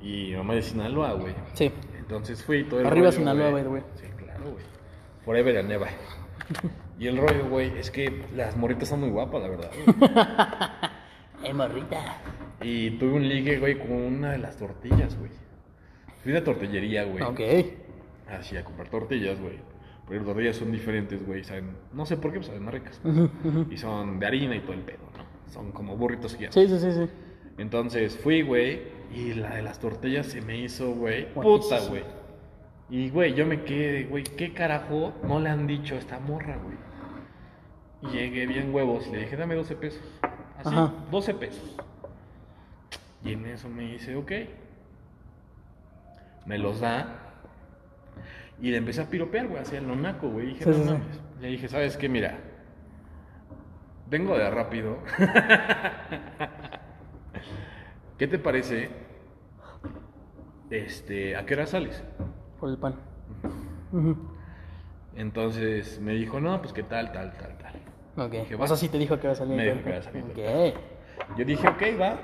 Y mi mamá de Sinaloa, güey. Sí. Entonces fui todo el Arriba rollo, Sinaloa, güey. Sí, claro, güey. Forever and ever. Y el rollo, güey, es que las morritas son muy guapas, la verdad. Eh, morrita. Y tuve un ligue, güey, con una de las tortillas, güey. Fui de tortillería, güey. Ok. Así, a comprar tortillas, güey. Pero las tortillas son diferentes, güey. Saben, no sé por qué, pues saben más ricas. Y son de harina y todo el pedo, ¿no? Son como burritos gigantes. Sí, sí, sí, sí. Entonces fui, güey, y la de las tortillas se me hizo, güey, puta, güey. Y, güey, yo me quedé, güey, ¿qué carajo no le han dicho a esta morra, güey? Y llegué bien huevos y le dije, dame 12 pesos. Así, Ajá. 12 pesos. Y en eso me dice, ok. Me los da. Y le empecé a piropear, güey, hacia el nonaco, güey. Y dije, Sí, no sí, sí. Le dije, ¿sabes qué? Mira, vengo de rápido. ¿Qué te parece? Este, ¿a qué hora sales? Por el pan. Entonces me dijo, no, pues qué tal, tal, tal, tal. Ok. Dije, O sea, sí te dijo que iba a salir. Me dijo que iba a salir. Yo dije, ok, va.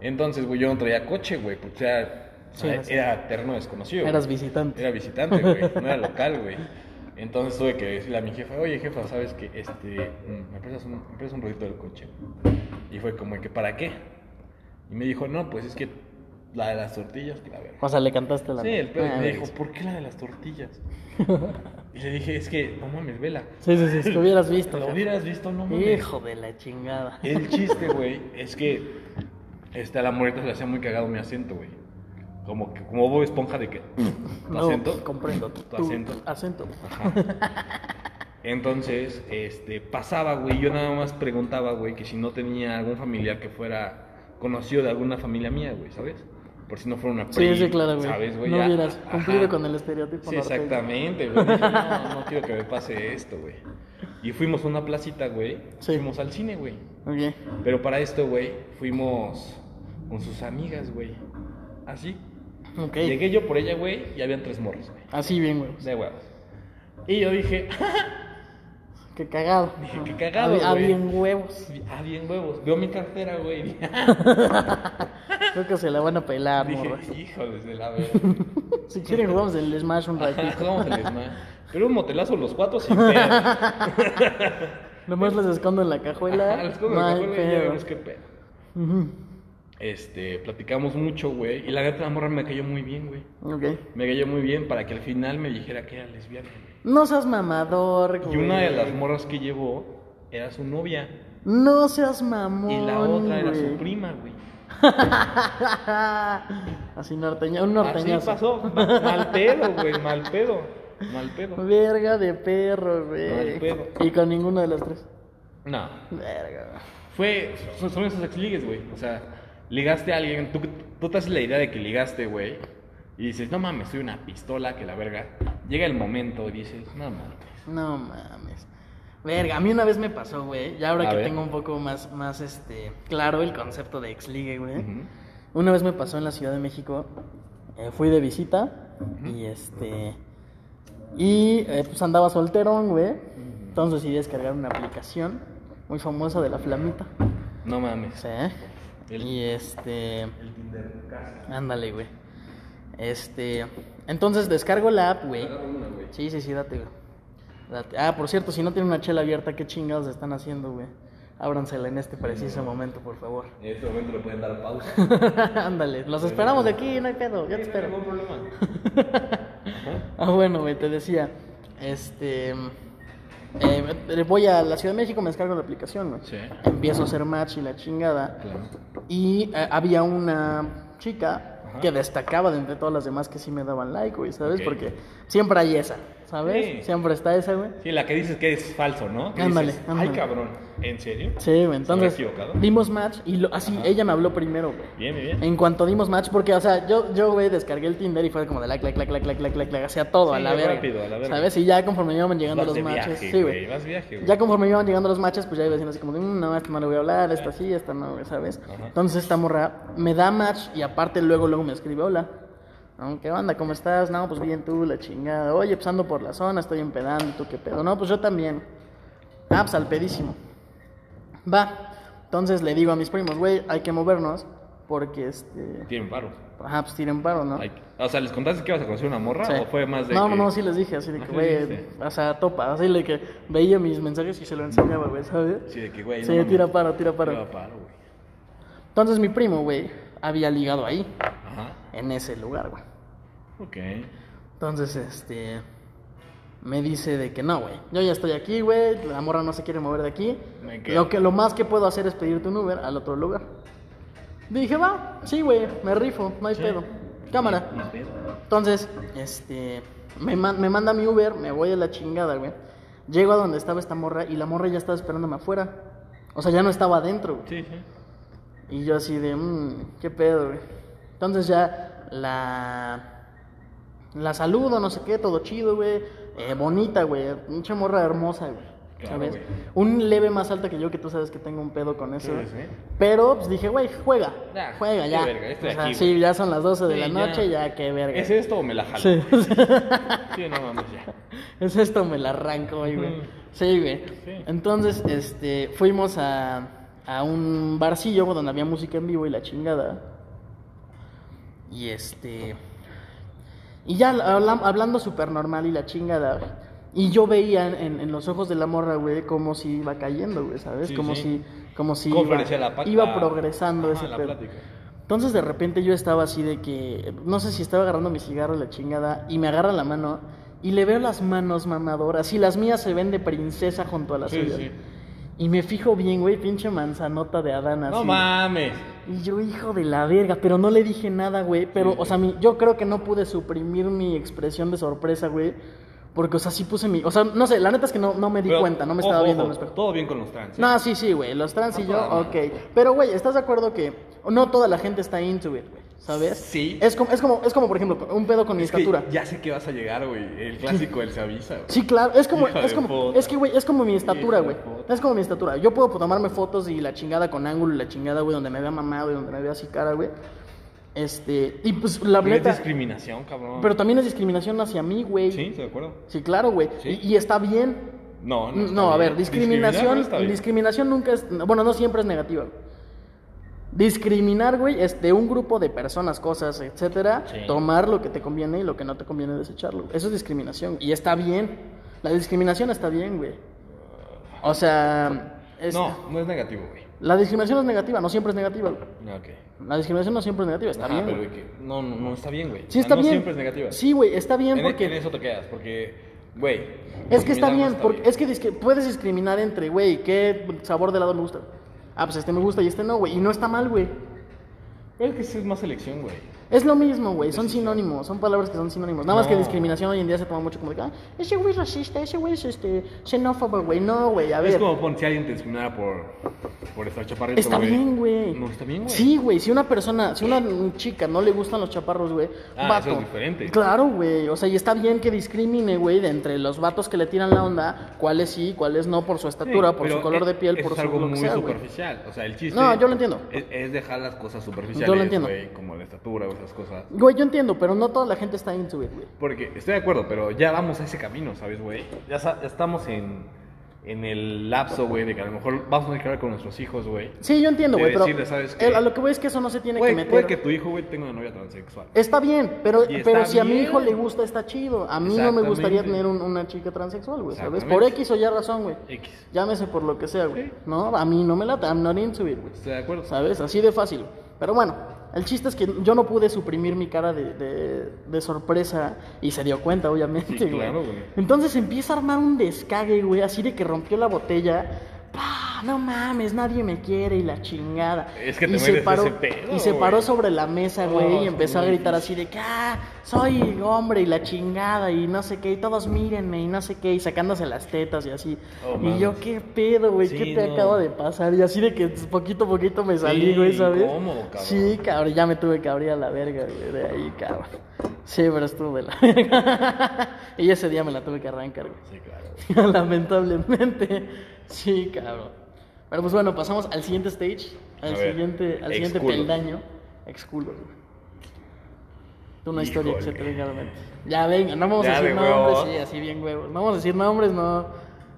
Entonces, güey, yo no traía coche, güey, porque era, Sí, era, sí. era terreno desconocido. güey. Eras visitante. Era visitante, güey, no era local, güey. Entonces tuve que decirle a mi jefa, oye jefa, ¿sabes qué? Este, mm, me prestas un, me prestas un rolito del coche. Y fue como que, ¿para qué? Y me dijo, no, pues es que la de las tortillas, que la verga. O sea, le cantaste la. Sí, el pedo. Ah, me dijo, ¿por qué la de las tortillas? y le dije, es que, no mames, vela. Sí, sí, sí. Si lo hubieras visto. Lo hubieras visto, no mames. Hijo de la chingada. El chiste, güey, es que este, a la moreta se le hacía muy cagado mi acento, güey. Como, que- como Bob Esponja de que. ¿Tu No, acento? comprendo. Tu acento. acento. Ajá. Entonces, este, pasaba, güey. Yo nada más preguntaba, güey, que si no tenía algún familiar que fuera conocido de alguna familia mía, güey, ¿sabes? Por si no fuera una Sí, prima, sí, claro, güey. ¿Sabes, güey? No Ya, hubieras ajá. cumplido con el estereotipo Sí, exactamente, güey. Dije, no, no quiero que me pase esto, güey. Y fuimos a una placita, güey. Sí. Fuimos al cine, güey. Ok. Pero para esto, güey, fuimos con sus amigas, güey. Así. Llegué yo por ella, güey, y habían tres morros, güey. Así bien, güey. De huevos. Y yo dije, Qué cagado. Dije, qué cagado, Ah, bien huevos. ah, bien huevos. Veo mi cartera, güey. Creo que se la van a pelar, morra. Dije, híjoles de la verga. Si quieren jugamos el Smash un ratito. Jugamos el Smash. Pero un motelazo los cuatro sin pedo. Nomás les escondo en la cajuela. Ajá, les pongo no la cajuela y ya vemos qué pedo. Ujú. Este, platicamos mucho, güey. Y la neta, la morra me cayó muy bien, güey. Ok. Me cayó muy bien para que al final me dijera que era lesbiana, güey. No seas mamador, Y güey. una de las morras que llevó era su novia. No seas mamón. Y la otra era su prima, güey. Así norteña, un Así norteñazo. pasó. Ma- Mal pedo, güey. Mal pedo. Mal pedo. Verga de perro, güey. Mal pedo. Y con ninguno de los tres. No. Verga. Fue, son, son esos exligues, güey. O sea, ligaste a alguien, tú, tú te haces la idea de que ligaste, güey. Y dices, no mames, soy una pistola, que la verga. Llega el momento y dices, no mames. No mames. Verga, a mí una vez me pasó, güey. Ya ahora A que ver. tengo un poco más, más este, claro el concepto de exligue, güey. Una vez me pasó en la Ciudad de México. eh, fui de visita. Y este. Y eh, pues andaba solterón, güey. Entonces decidí descargar una aplicación muy famosa de la Flamita. No mames. Sí. El- Y este. Ándale, güey. Este. Entonces descargo la app, güey. Sí, sí, sí, date, güey. Date. Ah, por cierto, si no tienen una chela abierta, ¿qué chingados están haciendo, güey? Ábransela en este preciso momento, por favor. En este momento le pueden dar pausa. Ándale, los esperamos de aquí, no hay pedo, ya te espero. ningún problema. Ah, bueno, güey, te decía. Este. Eh, voy a la Ciudad de México, me descargo la aplicación, güey. Sí. Empiezo a hacer match y la chingada. Claro. Y eh, había una chica Ajá. que destacaba de entre todas las demás que sí me daban like, güey, ¿sabes? Porque siempre hay esa, ¿sabes? Sí. Siempre está esa, güey. Sí, la que dices que es falso, ¿no? Que Ándale, dices, ándale. Ay, cabrón. ¿En serio? Sí, güey, entonces equivocado? dimos match y lo- así ella me habló primero, güey. Bien, bien. En cuanto dimos match, porque, o sea, yo, yo, güey, descargué el Tinder y fue como de like, like, like, like, like, like, like, like, hacía todo a la verga. rápido, a la verga. ¿Sabes? Y ya conforme me iban llegando Vas los de matches, viaje, sí, güey. Vas viaje, güey. Ya conforme me iban llegando los matches, pues ya iba diciendo así como de, "Mm, no, esta no le voy a hablar, esta sí, esta no, güey", ¿sabes? Ajá. Entonces esta morra me da match y aparte luego, luego me escribe, hola. ¿No? ¿Qué onda? ¿Cómo estás? No, pues bien tú, la chingada. Oye, pues ando por la zona, estoy empedando, ¿tú qué pedo? No, pues yo también. Ah, pues al pedísimo. Va. Entonces le digo a mis primos, güey, hay que movernos porque este... Tienen paro. Ajá, pues tiren paro, ¿no? Hay- O sea, ¿les contaste que ibas a conocer una morra Sí. o fue más de No, que... no, no, sí les dije, así de que, güey, o sea, topa, así de que veía mis mensajes y se lo enseñaba, güey, ¿sabes? Sí, de que, güey, no Sí, mames. tira paro, tira paro. Tira paro, güey. Entonces mi primo, güey, había ligado ahí, Ajá. En ese lugar, güey. Ok. Entonces, este, me dice de que no, güey, yo ya estoy aquí, güey, la morra no se quiere mover de aquí. Lo, que, lo más que puedo hacer es pedirte un Uber al otro lugar. Dije, va, sí, güey, me rifo, no hay Sí. pedo. Cámara. Pedo. Entonces, este, me, man- me manda mi Uber, me voy a la chingada, güey. Llego a donde estaba esta morra y la morra ya estaba esperándome afuera. O sea, ya no estaba adentro, güey. Sí, sí. Y yo así de, mmm, qué pedo, güey. Entonces ya la... La saludo, no sé qué, todo chido, güey. Eh, bonita, güey. Mucha morra hermosa, güey. Claro, ¿Sabes? Un leve más alta que yo, que tú sabes que tengo un pedo con eso. Pero, pues dije, güey, juega. Ya, juega, ya. verga, estoy o sea, aquí, sí, ya son las 12 de la ya. noche, ya, qué verga. ¿Es esto o me la jalo? Sí. Sí, no mames, ya. Es esto, me la arranco hoy, güey. Sí, güey. Sí. Entonces, este, fuimos a, a un barcillo donde había música en vivo y la chingada. Y este. Y ya habla- hablando súper normal y la chingada. güey. Y yo veía en, en los ojos de la morra, güey, como si iba cayendo, güey, ¿sabes? Sí, como sí. si. Como si ¿Cómo iba, la iba progresando Ajá, ese la pedo. Entonces de repente yo estaba así de que, no sé si estaba agarrando mi cigarro la chingada y me agarra la mano y le veo las manos mamadoras y las mías se ven de princesa junto a las Sí, suyas. Y me fijo bien, güey, pinche manzanota de Adán así. No mames. Y yo, hijo de la verga, pero no le dije nada, güey. Pero, o sea, mi- yo creo que no pude suprimir mi expresión de sorpresa, güey. Porque, o sea, sí puse mi. O sea, no sé, la neta es que no, no me di Pero, cuenta, no me ojo, estaba viendo en ojo, el espejo. Todo bien con los trans. ¿eh? No, sí, sí, güey. Los trans y No, yo, ok. Pero, güey, ¿estás de acuerdo que no toda la gente está into it, güey? ¿Sabes? Sí. Es como, es como, es como por ejemplo, un pedo con mi Es que estatura. ya sé que vas a llegar, güey. El clásico, él se avisa, güey. Sí, claro, es como, es como, es que, güey, es como mi estatura, güey. Es como mi estatura. Yo puedo tomarme fotos y la chingada con ángulo y la chingada, güey, donde me vea mamado y donde me vea así cara, güey. Este, y pues la Pero es discriminación, cabrón. pero también es discriminación hacia mí, güey. Sí, estoy de acuerdo. Sí, claro, güey. Sí. Y, y está bien. No, no. No, está a bien. ver, discriminación, no discriminación nunca es, bueno, no siempre es negativa. güey. Discriminar, güey, es de un grupo de personas, cosas, etcétera, Sí. tomar lo que te conviene y lo que no te conviene desecharlo. Eso es discriminación y está bien. La discriminación está bien, güey. O sea, es- No, no es negativo, güey. la discriminación es negativa, no siempre es negativa. güey. Ok. La discriminación no siempre es negativa, está Ajá, bien. pero güey. que- no, no, no está bien, güey. Sí está no bien. siempre es negativa. Sí, güey, está bien en, porque en eso te quedas, porque, güey. Es que está no bien, porque bien. es que puedes discriminar entre, güey, qué sabor de helado me gusta. Ah, pues este me gusta y este no, güey. Y no está mal, güey. Es que sí es más selección, güey. Es lo mismo, güey. Son sinónimos. Son palabras que son sinónimos. Nada más que discriminación hoy en día se toma mucho como de, ah, ese güey es racista, ese güey es este, xenófobo, güey. No, güey, a ver. Es como pon, si alguien te discriminara por, por estar chaparrito, Está güey. bien, güey. No está bien, güey. Sí, güey. Si una persona, si una chica no le gustan los chaparros, güey. Ah, vato. eso es diferente. Claro, güey. O sea, y está bien que discrimine, güey, de entre los vatos que le tiran la onda, cuáles sí, cuáles no, por su estatura, Sí, por su color es- de piel, por es su algo lo que muy güey. superficial. O sea, el chiste. No, yo lo entiendo. Es, es dejar las cosas superficiales. Yo lo entiendo. güey, como la estatura o esas cosas. Güey, yo entiendo, pero no toda la gente está into it, güey. Porque estoy de acuerdo, pero ya vamos a ese camino, ¿sabes, güey? Ya, sa- ya estamos en, en el lapso, güey, de que a lo mejor vamos a tener que hablar con nuestros hijos, güey. Sí, yo entiendo, De güey, pero decirle, ¿sabes el- a lo que voy es que eso no se tiene que meter. puede que tu hijo, güey, tenga una novia transexual. Está bien, pero, pero si a mi hijo le gusta, está chido. A mí no me gustaría tener un- una chica transexual, güey, ¿sabes? Por X o Y razón, güey. X. Llámese por lo que sea, güey. Sí. No, a mí no me lata, I'm not into it, güey. Estoy de acuerdo. ¿Sabes? Así de fácil. Pero bueno, el chiste es que yo no pude suprimir mi cara de, de- de sorpresa y se dio cuenta, obviamente, Sí, güey. claro, güey. Entonces empieza a armar un descague, güey, así de que rompió la botella. ¡Pah! No mames, nadie me quiere y la chingada. Es que te y se paró, ese pedo, Y se güey. paró sobre la mesa, güey, Oh, y empezó a gritar así de que, ah, soy hombre y la chingada y no sé qué, y todos mírenme y no sé qué, y sacándose las tetas y así. Oh, y yo. ¿qué pedo, güey? ¿Qué Sí, te no. acaba de pasar? Y así de que poquito a poquito me salí, Sí, güey, ¿sabes? incómodo, cabrón. Sí, cabrón, ya me tuve que abrir a la verga, güey, de ahí, cabrón. Sí, pero estuvo de la verga. y ese día me la tuve que arrancar, güey. Sí, claro. Lamentablemente. Sí, cabrón. Pero pues bueno, pasamos al siguiente stage, al A ver, siguiente, al siguiente exculos. peldaño. Exculos, güey. Una historia que se te Híjole. venga a la mente. Ya, venga, no vamos Ya a decir de nombres, huevos. sí, así bien huevos. No vamos a decir nombres, no.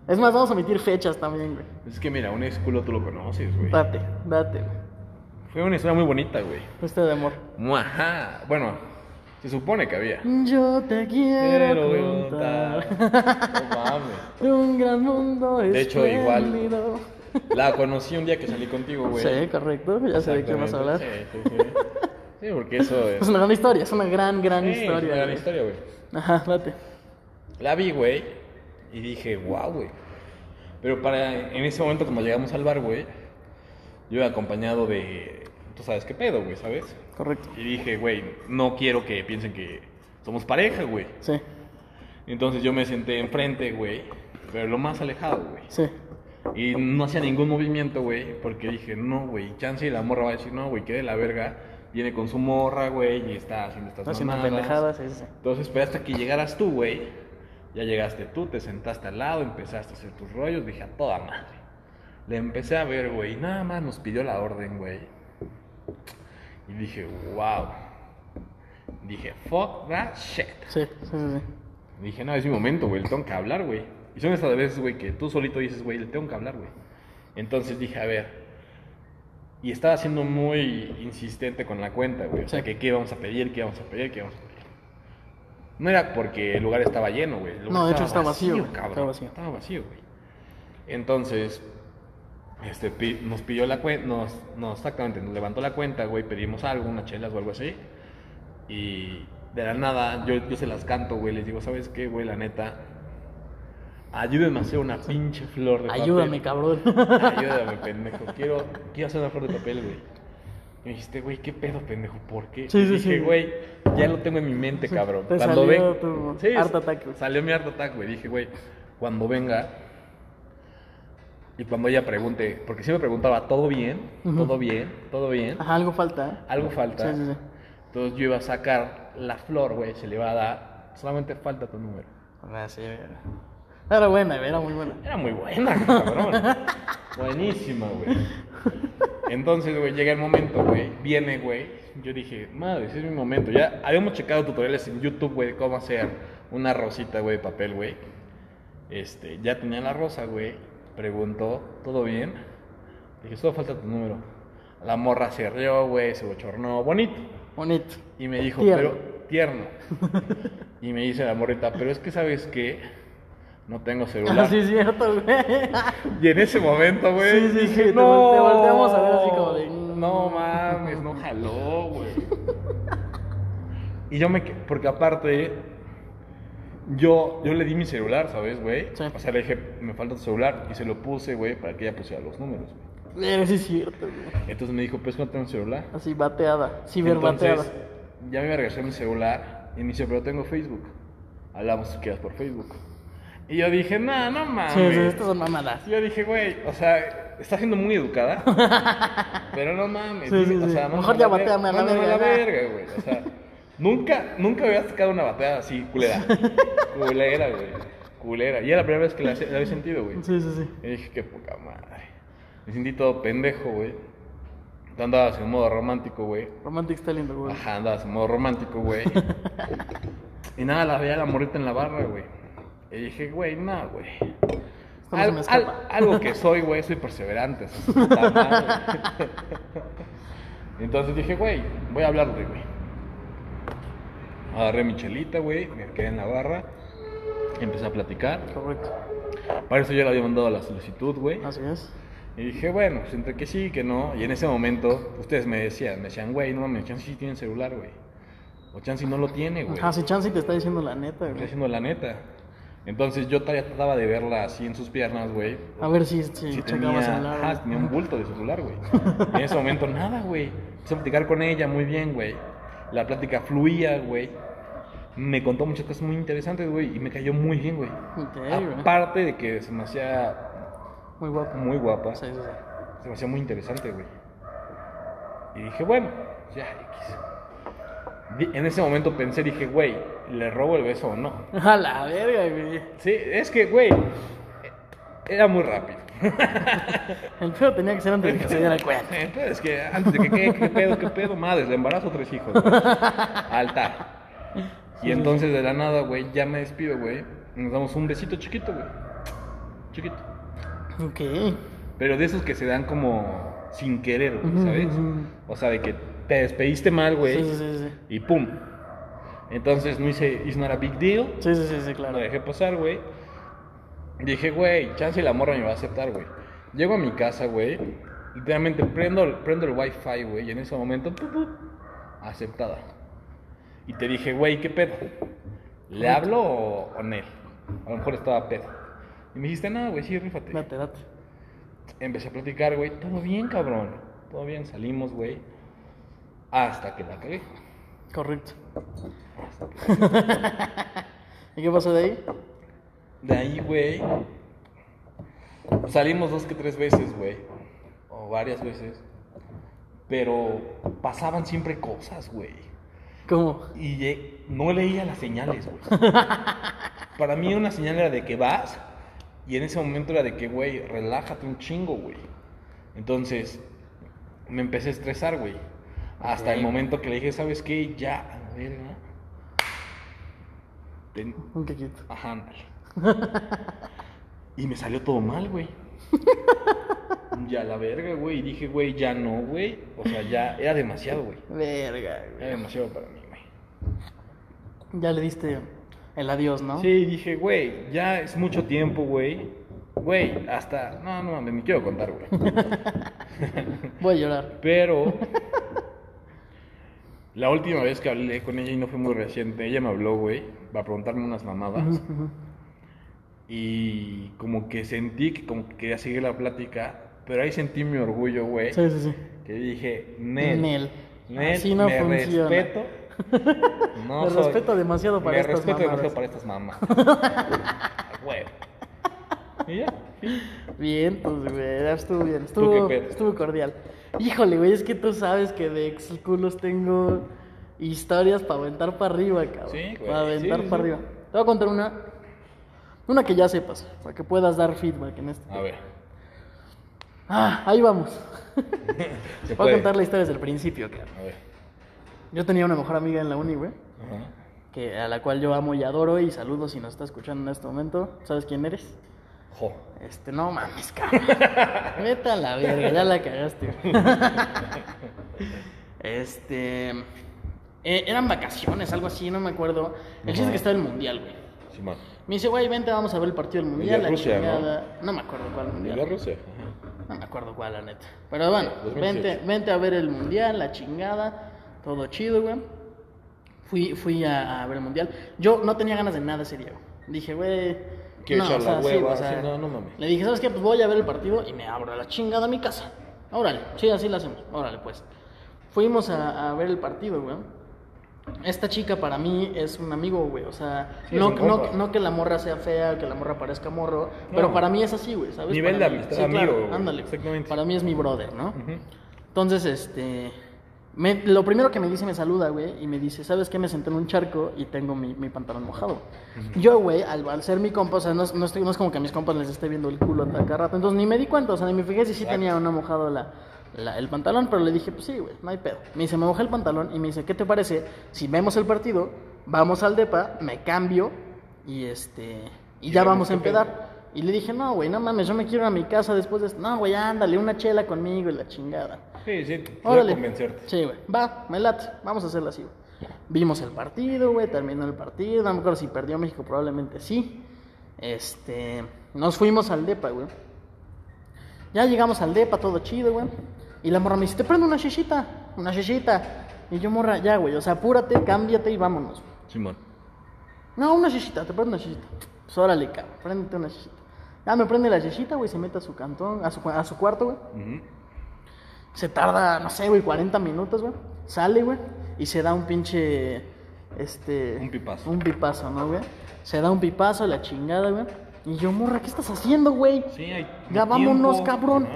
Es más, vamos a omitir fechas también, güey. Es que mira, un esculo tú lo conoces, güey. Date, date, güey. Fue una historia muy bonita, güey. Este de amor. Ajá. Bueno, se supone que había. Yo te quiero Quiero contar No mames. de un gran mundo De hecho, igual. La conocí un día que salí contigo, güey. Sí, correcto, ya sé de qué vas a hablar. Sí, sí, sí. Sí, porque eso es. Es una gran historia, es una gran, gran Sí, es historia. una gran güey. historia, güey. Ajá, date. La vi, güey, y dije, wow, güey. Pero para en ese momento, cuando llegamos al bar, güey, yo iba acompañado de. Tú sabes qué pedo, güey, ¿sabes? Correcto. Y dije, güey, no quiero que piensen que somos pareja, güey. Sí, Entonces yo me senté enfrente, güey, pero lo más alejado, güey. sí. Y no hacía ningún movimiento, güey, porque dije, no, güey, chance y la morra va a decir, no, güey, que de la verga. Viene con su morra, güey, y está haciendo estas Está haciendo mamadas. pendejadas, sí, sí. Entonces esperé hasta que llegaras tú, güey. Ya llegaste tú, te sentaste al lado, empezaste a hacer tus rollos, dije, a toda madre. Le empecé a ver, güey, nada más nos pidió la orden, güey. Y dije, wow. Dije, fuck that shit. Sí, sí, sí. Dije, no, es mi momento, güey, le tengo que hablar, güey. Y son estas veces, güey, que tú solito dices, güey, le tengo que hablar, güey. Entonces dije, a ver. Y estaba siendo muy insistente con la cuenta, güey. O sea, que qué vamos a pedir, qué vamos a pedir, qué vamos a pedir. No era porque el lugar estaba lleno, güey. No, de hecho está vacío, güey. cabrón. Vacío. Estaba vacío, güey. Entonces, este, nos pidió la cuenta, nos, no, exactamente, nos levantó la cuenta, güey, pedimos algo, unas chelas o algo así. Y de la nada, yo, yo se las canto, güey, les digo, ¿sabes qué, güey? La neta, ayúdenme a hacer una pinche flor de papel. Ayúdame, cabrón. Ayúdame, pendejo. Quiero, quiero hacer una flor de papel, güey. me dijiste, güey, ¿qué pedo, pendejo? ¿Por qué? Sí, Y sí, dije, sí. güey, ya lo tengo en mi mente, cabrón. Te cuando salió ven- tu Sí, Art Attack, güey. Salió mi art attack, güey. Dije, güey, cuando venga. Y cuando ella pregunte, porque siempre preguntaba, ¿todo bien? ¿Todo bien? ¿Todo bien? Ajá, algo falta. ¿eh? Algo falta. Sí, sí, sí. Entonces yo iba a sacar la flor, güey, se le iba a dar. Solamente falta tu número. Ah, sí, era. Era buena, era muy buena. Era muy buena, cabrón. Buenísima, güey. Entonces, güey, llega el momento, güey. Viene, güey. Yo dije, madre, ese es mi momento. Ya habíamos checado tutoriales en YouTube, güey, de cómo hacer una rosita, güey, de papel, güey. Este, ya tenía la rosa, güey. Preguntó, ¿todo bien? Dije, solo falta tu número. La morra se rió, güey, se bochornó. Bonito. Bonito. Y me dijo, Tierno. pero tierno. y me dice la morrita, pero es que sabes que no tengo celular. Ah, sí, es cierto, güey. Y en ese momento, güey, Sí, sí, dije, sí, no, te volteamos a ver así como de, mm". No mames, no jaló, güey. y yo me... que- Porque aparte, yo, yo le di mi celular, ¿sabes, güey? Sí. O sea, le dije, me falta tu celular. Y se lo puse, güey, para que ella pusiera los números, güey. Era sí, es cierto, güey. Entonces me dijo, pues que no tengo celular. Así bateada, ciberbateada. Entonces, ya me regresar mi celular y me dice, pero tengo Facebook. Hablamos si quieras por Facebook. Y yo dije, no, no mames. Sí, sí, estas son mamadas. Yo dije, güey, o sea, está siendo muy educada. pero no mames. Sí, sí, o sí. sea, Mejor ya bateame a la verga, güey. O sea, nunca, nunca había sacado una bateada así, culera. culera, güey. Culera. Y era la primera vez que la, la había sentido, güey. Sí, sí, sí. Y dije, qué poca madre. Me sentí todo pendejo, güey. Andabas en modo romántico, güey. Romantic está lindo, güey. Ajá, andabas en modo romántico, güey. y nada, la veía la morrita en la barra, güey. Y dije, güey, no, güey. Al- al- algo que soy, güey, soy perseverante. Entonces dije, güey, voy a hablarle, güey. Agarré mi chelita, güey, me quedé en la barra. Empecé a platicar. Correcto. Para eso yo le había mandado la solicitud, güey. Así es. Y dije, bueno, pues entre que sí, que no. Y en ese momento, ustedes me decían, me decían, güey, no mames, Chansey sí tiene celular, güey. O Chansey no lo tiene, güey. Ah, si Chansey te está diciendo la neta, güey. diciendo la neta. Entonces yo todavía trataba de verla así en sus piernas, güey. A ver si, si Si tenía, el ajá, tenía un bulto de celular, güey. Y en ese momento nada, güey. Empecé a platicar con ella muy bien, güey. La plática fluía, güey. Me contó muchas cosas muy interesantes, güey. Y me cayó muy bien, güey. Ok, güey. Aparte de que se me hacía Muy guapo. muy guapa. Sí, sí, sí. Se me hacía muy interesante, güey. Y dije, bueno, ya, X. En ese momento pensé, dije, güey, ¿le robo el beso o no? A la verga, güey. Sí, es que, güey, era muy rápido. El feo tenía que ser antes de que se diera cuenta. Entonces, que antes de que, ¿qué, qué pedo, qué pedo? Madre, le embarazo tres hijos. güey. Altar. Y entonces, de la nada, güey, ya me despido, güey. Nos damos un besito chiquito, güey. Chiquito. Ok. Pero de esos que se dan como sin querer, güey, ¿sabes? O sea, de que te despediste mal, güey. Sí, sí, sí. Y pum. Entonces no hice, it's not a big deal. Sí, sí, sí, sí, Lo claro. dejé pasar, güey. Dije, güey, chance y la morra me va a aceptar, güey. Llego a mi casa, güey. Literalmente prendo, prendo el wifi, güey. Y en ese momento, pu, pu, aceptada. Y te dije, güey, ¿qué pedo? ¿Le hablo o, o? A lo mejor estaba pedo. Y me dijiste, no, güey, sí, rífate. Date, date. Empecé a platicar, güey. Todo bien, cabrón. Todo bien, salimos, güey. Hasta que la cagué. Correcto. ¿Y qué pasó de ahí? De ahí, güey. Salimos dos que tres veces, güey. O varias veces. Pero pasaban siempre cosas, güey. ¿Cómo? Y eh, no leía las señales, güey. Para mí una señal era de que vas. Y en ese momento era de que, güey, relájate un chingo, güey. Entonces, me empecé a estresar, güey. Hasta el momento que le dije, ¿sabes qué? Ya, a ver, ¿no? Ten- Un quequito. Ajá. y me salió todo mal, güey. ya la verga, güey. Y dije, güey, ya no, güey. O sea, ya era demasiado, güey. Verga, Era güey. demasiado para mí, güey. Ya le diste el adiós, ¿no? Sí, dije, güey, ya es mucho tiempo, güey. Güey, hasta. No, no mames, me quiero contar, güey. Voy a llorar. Pero. La última vez que hablé con ella y no fue muy reciente, ella me habló, güey, para preguntarme unas mamadas. Ujú. Y como que sentí que como que quería seguir la plática, pero ahí sentí mi orgullo, güey. Sí, sí, sí. que dije, Nel. Nel. Nel, Así no me funciona. respeto. No Me soy- respeto demasiado para me estas respeto mamadas. demasiado para estas mamás. A huevo. Y ya. Bien, pues, güey, estuvo bien. Estuvo, estuvo cordial. Híjole, güey, es que tú sabes que de ex culos tengo historias para aventar para arriba, cabrón. Sí, güey, Para aventar sí, para sí. arriba. Te voy a contar una. Una que ya sepas, para que puedas dar feedback en esto. A ver. Ah, ahí vamos. Se Voy a contar la historia desde el principio, cabrón. A ver. Yo tenía una mejor amiga en la uni, güey, Ajá. que a la cual yo amo y adoro y saludo si nos está escuchando en este momento. ¿Sabes quién eres? Jo. Este, no mames, cabrón. Vete a la verga, ya la cagaste. este. eh, eran vacaciones, algo así, no me acuerdo. El chiste es que estaba el mundial, güey. Simón. Me dice, güey, vente, vamos a ver el partido del de mundial. la Rusia, ¿no? chingada. ¿no? me acuerdo cuál ¿De mundial. la Rusia? Ajá. No me acuerdo cuál, la neta. Pero bueno, 2018. vente, vente a ver el mundial, la chingada. Todo chido, güey. Fui, fui a, a ver el mundial. Yo no tenía ganas de nada ese día. Dije, güey. Quiero echar la sí, hueva, o sea, sí, no, no mames. Le dije, ¿sabes qué? Pues voy a ver el partido y me abro a la chingada a mi casa. Órale, sí, así lo hacemos. Órale, pues. Fuimos a, a ver el partido, güey. Esta chica para mí es un amigo, güey. O sea, Sí, no, no, no que la morra sea fea, que la morra parezca morro, pero No. para mí es así, güey, ¿sabes? Nivel Para de mí- amistad, amigo, güey. ándale. Exactamente. Para mí es mi brother, ¿no? Ujú. Entonces, este. me- lo primero que me dice, me saluda, güey, y me dice, ¿sabes qué? Me senté en un charco y tengo mi, mi pantalón mojado. Yo, güey, al, al ser mi compa, o sea, no, es- no, estoy- no es como que a mis compas les esté viendo el culo a cada rato. Entonces, ni me di cuenta, o sea, ni me fijé si sí tenía o no mojado la, la- el pantalón, pero le dije, pues sí, güey, no hay pedo. Me dice, me mojé el pantalón y me dice, ¿qué te parece? Si vemos el partido, vamos al depa, me cambio y este. Y Y ya vamos a empedar. Y le dije, no, güey, no mames, yo me quiero ir a mi casa después de esto. No, güey, ándale, una chela conmigo y la chingada. Sí, sí, Órale. convencerte. Sí, güey. Va, me late. Vamos a hacerlo así, güey. Vimos el partido, güey. Terminó el partido. No me acuerdo si perdió México, probablemente sí. Este. Nos fuimos al DEPA, güey. Ya llegamos al DEPA, todo chido, güey. Y la morra me dice: Te prendo una shishita. Una shishita. Y yo, morra, ya, güey. O sea, apúrate, cámbiate y vámonos. Simón. No, una shishita, te prendo una shishita. Pues órale, cabrón, préndete una shishita. Ya me prende la shishita, güey. Se mete a su cantón, a su, a su cuarto, güey. Se tarda, no sé, güey, 40 minutos, güey. Sale, güey, y se da un pinche. Este. Un pipazo. Un pipazo, ¿no, güey? Se da un pipazo, la chingada, güey. Y yo, morra, ¿qué estás haciendo, güey? Sí, hay. Ya vámonos, tiempo. cabrón.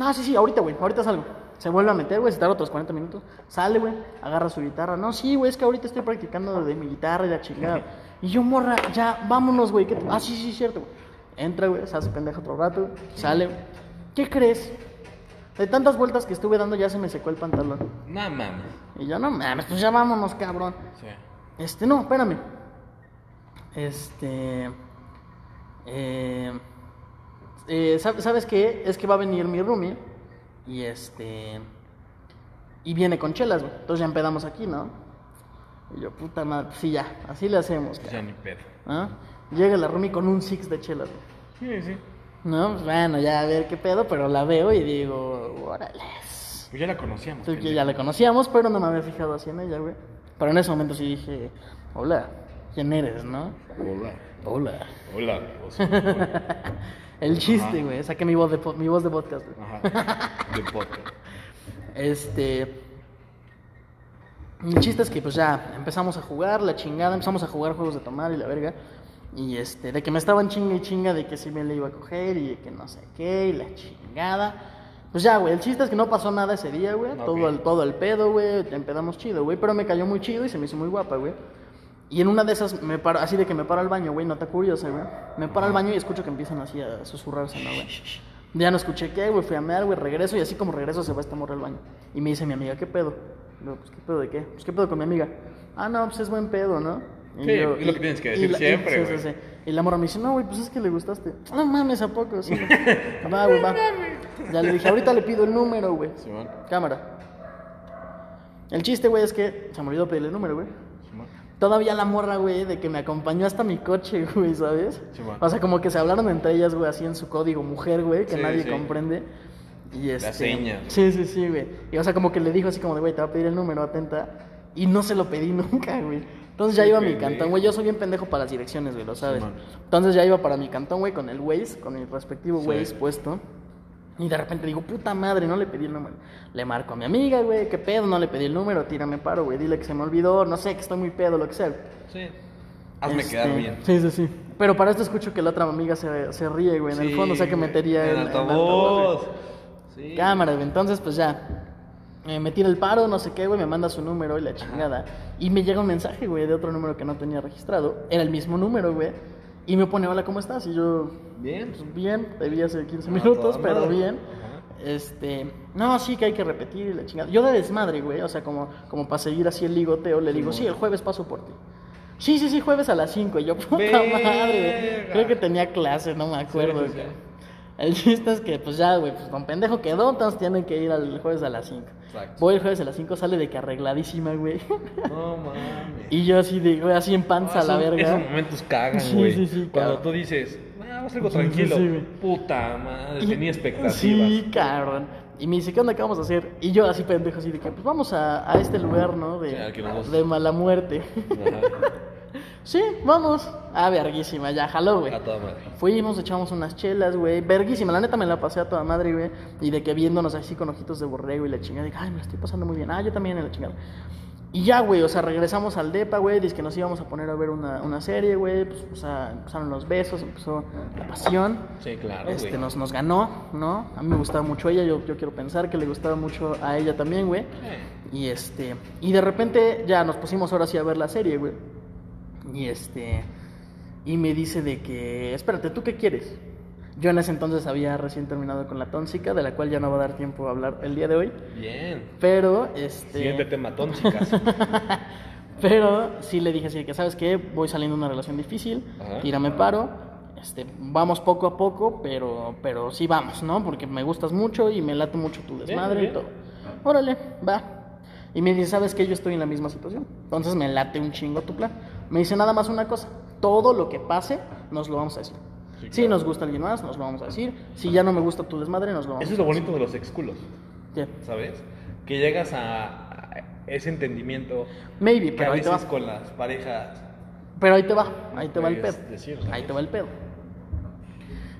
No, sí, sí, ahorita, güey, ahorita salgo. Se vuelve a meter, güey, se tarda otros 40 minutos. Sale, güey, agarra su guitarra. No, sí, güey, es que ahorita estoy practicando de mi guitarra y la chingada. Y yo, morra, ya, vámonos, güey. ¿qué te- Ah, sí, sí, cierto, güey. Entra, güey, se hace pendejo otro rato, sale. ¿Qué crees? De tantas vueltas que estuve dando ya se me secó el pantalón. No mames. Y yo, no mames, pues ya vámonos, cabrón. Sí. Este, no, espérame. Este. Eh, eh, ¿sab- ¿Sabes qué? Es que va a venir mi roomie. Y este. Y viene con chelas, güey. Entonces ya empedamos aquí, ¿no? Y yo, puta madre, pues sí, ya. Así le hacemos, Ya ni pedo. ¿Ah? Llega la roomie con un six de chelas, güey. Sí, sí. No, pues bueno, ya a ver qué pedo, pero la veo y digo, órale. Pues ya la conocíamos. Pendejo. ya la conocíamos, pero no me había fijado así en ella, güey. Pero en ese momento sí dije, hola, ¿quién eres, no? Hola. Hola. Hola. hola. El chiste, güey, saqué mi voz de, mi voz de podcast, güey. Ajá. De podcast. Este. El chiste es que pues ya empezamos a jugar, la chingada, empezamos a jugar juegos de tomar y la verga. Y este, de que me estaban chinga y chinga de que sí me le iba a coger y de que no sé qué y la chingada. Pues ya, güey, el chiste es que no pasó nada ese día, güey. Todo, el, todo el pedo, güey. Empedamos chido, güey. Pero me cayó muy chido y se me hizo muy guapa, güey. Y en una de esas, me paro, así de que me paro al baño, güey, nota curiosa, güey. Me paro al baño y escucho que empiezan así a susurrarse, ¿no, güey? Ya no escuché qué, güey, fui a mear, güey, regreso y así como regreso se va esta morra al baño. Y me dice mi amiga, ¿qué pedo? Digo, pues, ¿qué pedo de qué? Pues, ¿qué pedo con mi amiga? Ah, no, pues es buen pedo, ¿no? Y Sí, es lo que tienes que decir la- siempre, sí, güey. sí, sí. Y la morra me dice, no, güey, pues es que le gustaste. No mames, ¿a poco? Sí. va, güey, va. Ya le dije, ahorita le pido el número, güey. Simón. Cámara. El chiste, güey, es que se me olvidó pedirle el número, güey. Todavía la morra, güey, de que me acompañó hasta mi coche, güey, ¿sabes? Sí, o sea, como que se hablaron entre ellas, güey, así en su código mujer, güey, que Sí, nadie sí. comprende. Y este, señas. Sí, sí, sí, güey. Y o sea, como que le dijo así como de, güey, te va a pedir el número, atenta. Y no se lo pedí nunca, güey. Entonces ya iba a mi cantón, güey. Yo soy bien pendejo para las direcciones, güey, lo sabes. Entonces ya iba para mi cantón, güey, con el Waze, con mi respectivo. Waze puesto. Y de repente digo, puta madre, no le pedí el número. Le marco a mi amiga, güey, qué pedo, no le pedí el número, tírame paro, güey, dile que se me olvidó, no sé, que estoy muy pedo, lo que sea. Sí. Hazme Este, quedar bien. Sí, sí, sí. Pero para esto escucho que la otra amiga se, se ríe, güey, en el fondo, o sea que güey, metería en el, altavoz. Sí. Cámara, güey. Entonces, pues ya. eh, me tira el paro, no sé qué, güey. Me manda su número y la chingada. Y me llega un mensaje, güey, de otro número que no tenía registrado. Era el mismo número, güey. Y me pone, hola, ¿cómo estás? Y yo, Bien. pues bien, vi hace 15 Ah, minutos, pero madre. bien. Ajá. Este, no, sí que hay que repetir y la chingada. Yo de desmadre, güey, o sea, como, como para seguir así el ligoteo, le digo, sí, el jueves paso por ti. Sí, sí, sí, jueves a las 5. Y yo, puta Verga. madre. Creo que tenía clase, no me acuerdo. Sí, sí. El chiste es que, pues ya, güey, pues con pendejo quedó, entonces tienen que ir al jueves a las 5. Exacto. Voy el jueves a las 5, sale de que arregladísima, güey. No mames. y yo así de, güey, así en panza a la verga. Esos momentos cagan, Sí, güey. sí, sí, Cuando cabrón. tú dices, ah, vas algo tranquilo. Puta madre, Y- tenía expectativas. Sí, cabrón. Y me dice, ¿qué onda? ¿Qué vamos a hacer? Y yo así pendejo, así de que, pues vamos a, a este lugar, ¿no? De, de mala muerte. Ajá. Sí, vamos. Ah, verguísima, ya, jaló, güey. A toda madre. Fuimos, echamos unas chelas, güey. Verguísima, la neta me la pasé a toda madre, güey. Y de que viéndonos así con ojitos de borrego y la chingada. Dije, ay, me la estoy pasando muy bien. Ah, yo también en la chingada. Y ya, güey, o sea, regresamos al DEPA, güey. Dice que nos íbamos a poner a ver una, una serie, güey. Pues, o sea, empezaron los besos, empezó la pasión. Sí, claro, Este, güey. nos, nos ganó, ¿no? A mí me gustaba mucho ella, yo, yo quiero pensar que le gustaba mucho a ella también, güey. Y este, y de repente ya nos pusimos ahora sí a ver la serie, güey. Y este, y me dice de que, espérate, ¿tú qué quieres? Yo en ese entonces había recién terminado con la tónsica, de la cual ya no va a dar tiempo a hablar el día de hoy. Bien. Pero, este. Siguiente tema, tóxicas. Pero sí le dije así que, ¿sabes qué? Voy saliendo de una relación difícil, Ajá. tírame paro, este, vamos poco a poco, pero, pero sí vamos, ¿no? Porque me gustas mucho y me late mucho tu desmadre bien. y todo. Órale, va. Y me dice, ¿sabes qué? Yo estoy en la misma situación. Entonces me late un chingo tu plan. Me dice nada más una cosa, todo lo que pase nos lo vamos a decir. Sí, Si claro. nos gusta alguien más, nos lo vamos a decir. Si ya no me gusta tu desmadre, nos lo vamos Eso a es lo bonito de los exculos, decir. ¿sabes? Que llegas a ese entendimiento Maybe, que pero a ahí te veces va. con las parejas Pero ahí te va, ahí te va el pedo. decir, Ahí te va el pedo.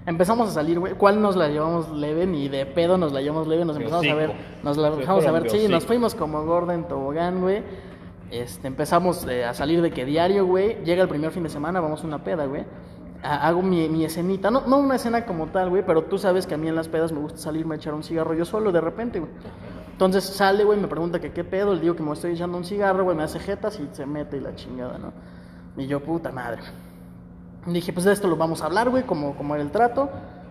Empezamos a salir, güey. ¿Cuál nos la llevamos leve? Ni de pedo nos la llevamos leve. Nos empezamos a ver. Nos la Se dejamos a ver. Sí, nos fuimos como gorda en tobogán, güey. Este, empezamos eh, a salir de que diario, güey. Llega el primer fin de semana, vamos a una peda, güey. Ha- Hago mi, mi escenita. No, no una escena como tal, güey. Pero tú sabes que a mí en las pedas me gusta salirme a echar un cigarro yo solo de repente, güey. Entonces sale, güey, me pregunta que qué pedo, le digo que me estoy echando un cigarro, güey, me hace jetas y se mete y la chingada, ¿no? Y yo, puta madre. Dije, pues de esto lo vamos a hablar, güey, como, como era el trato.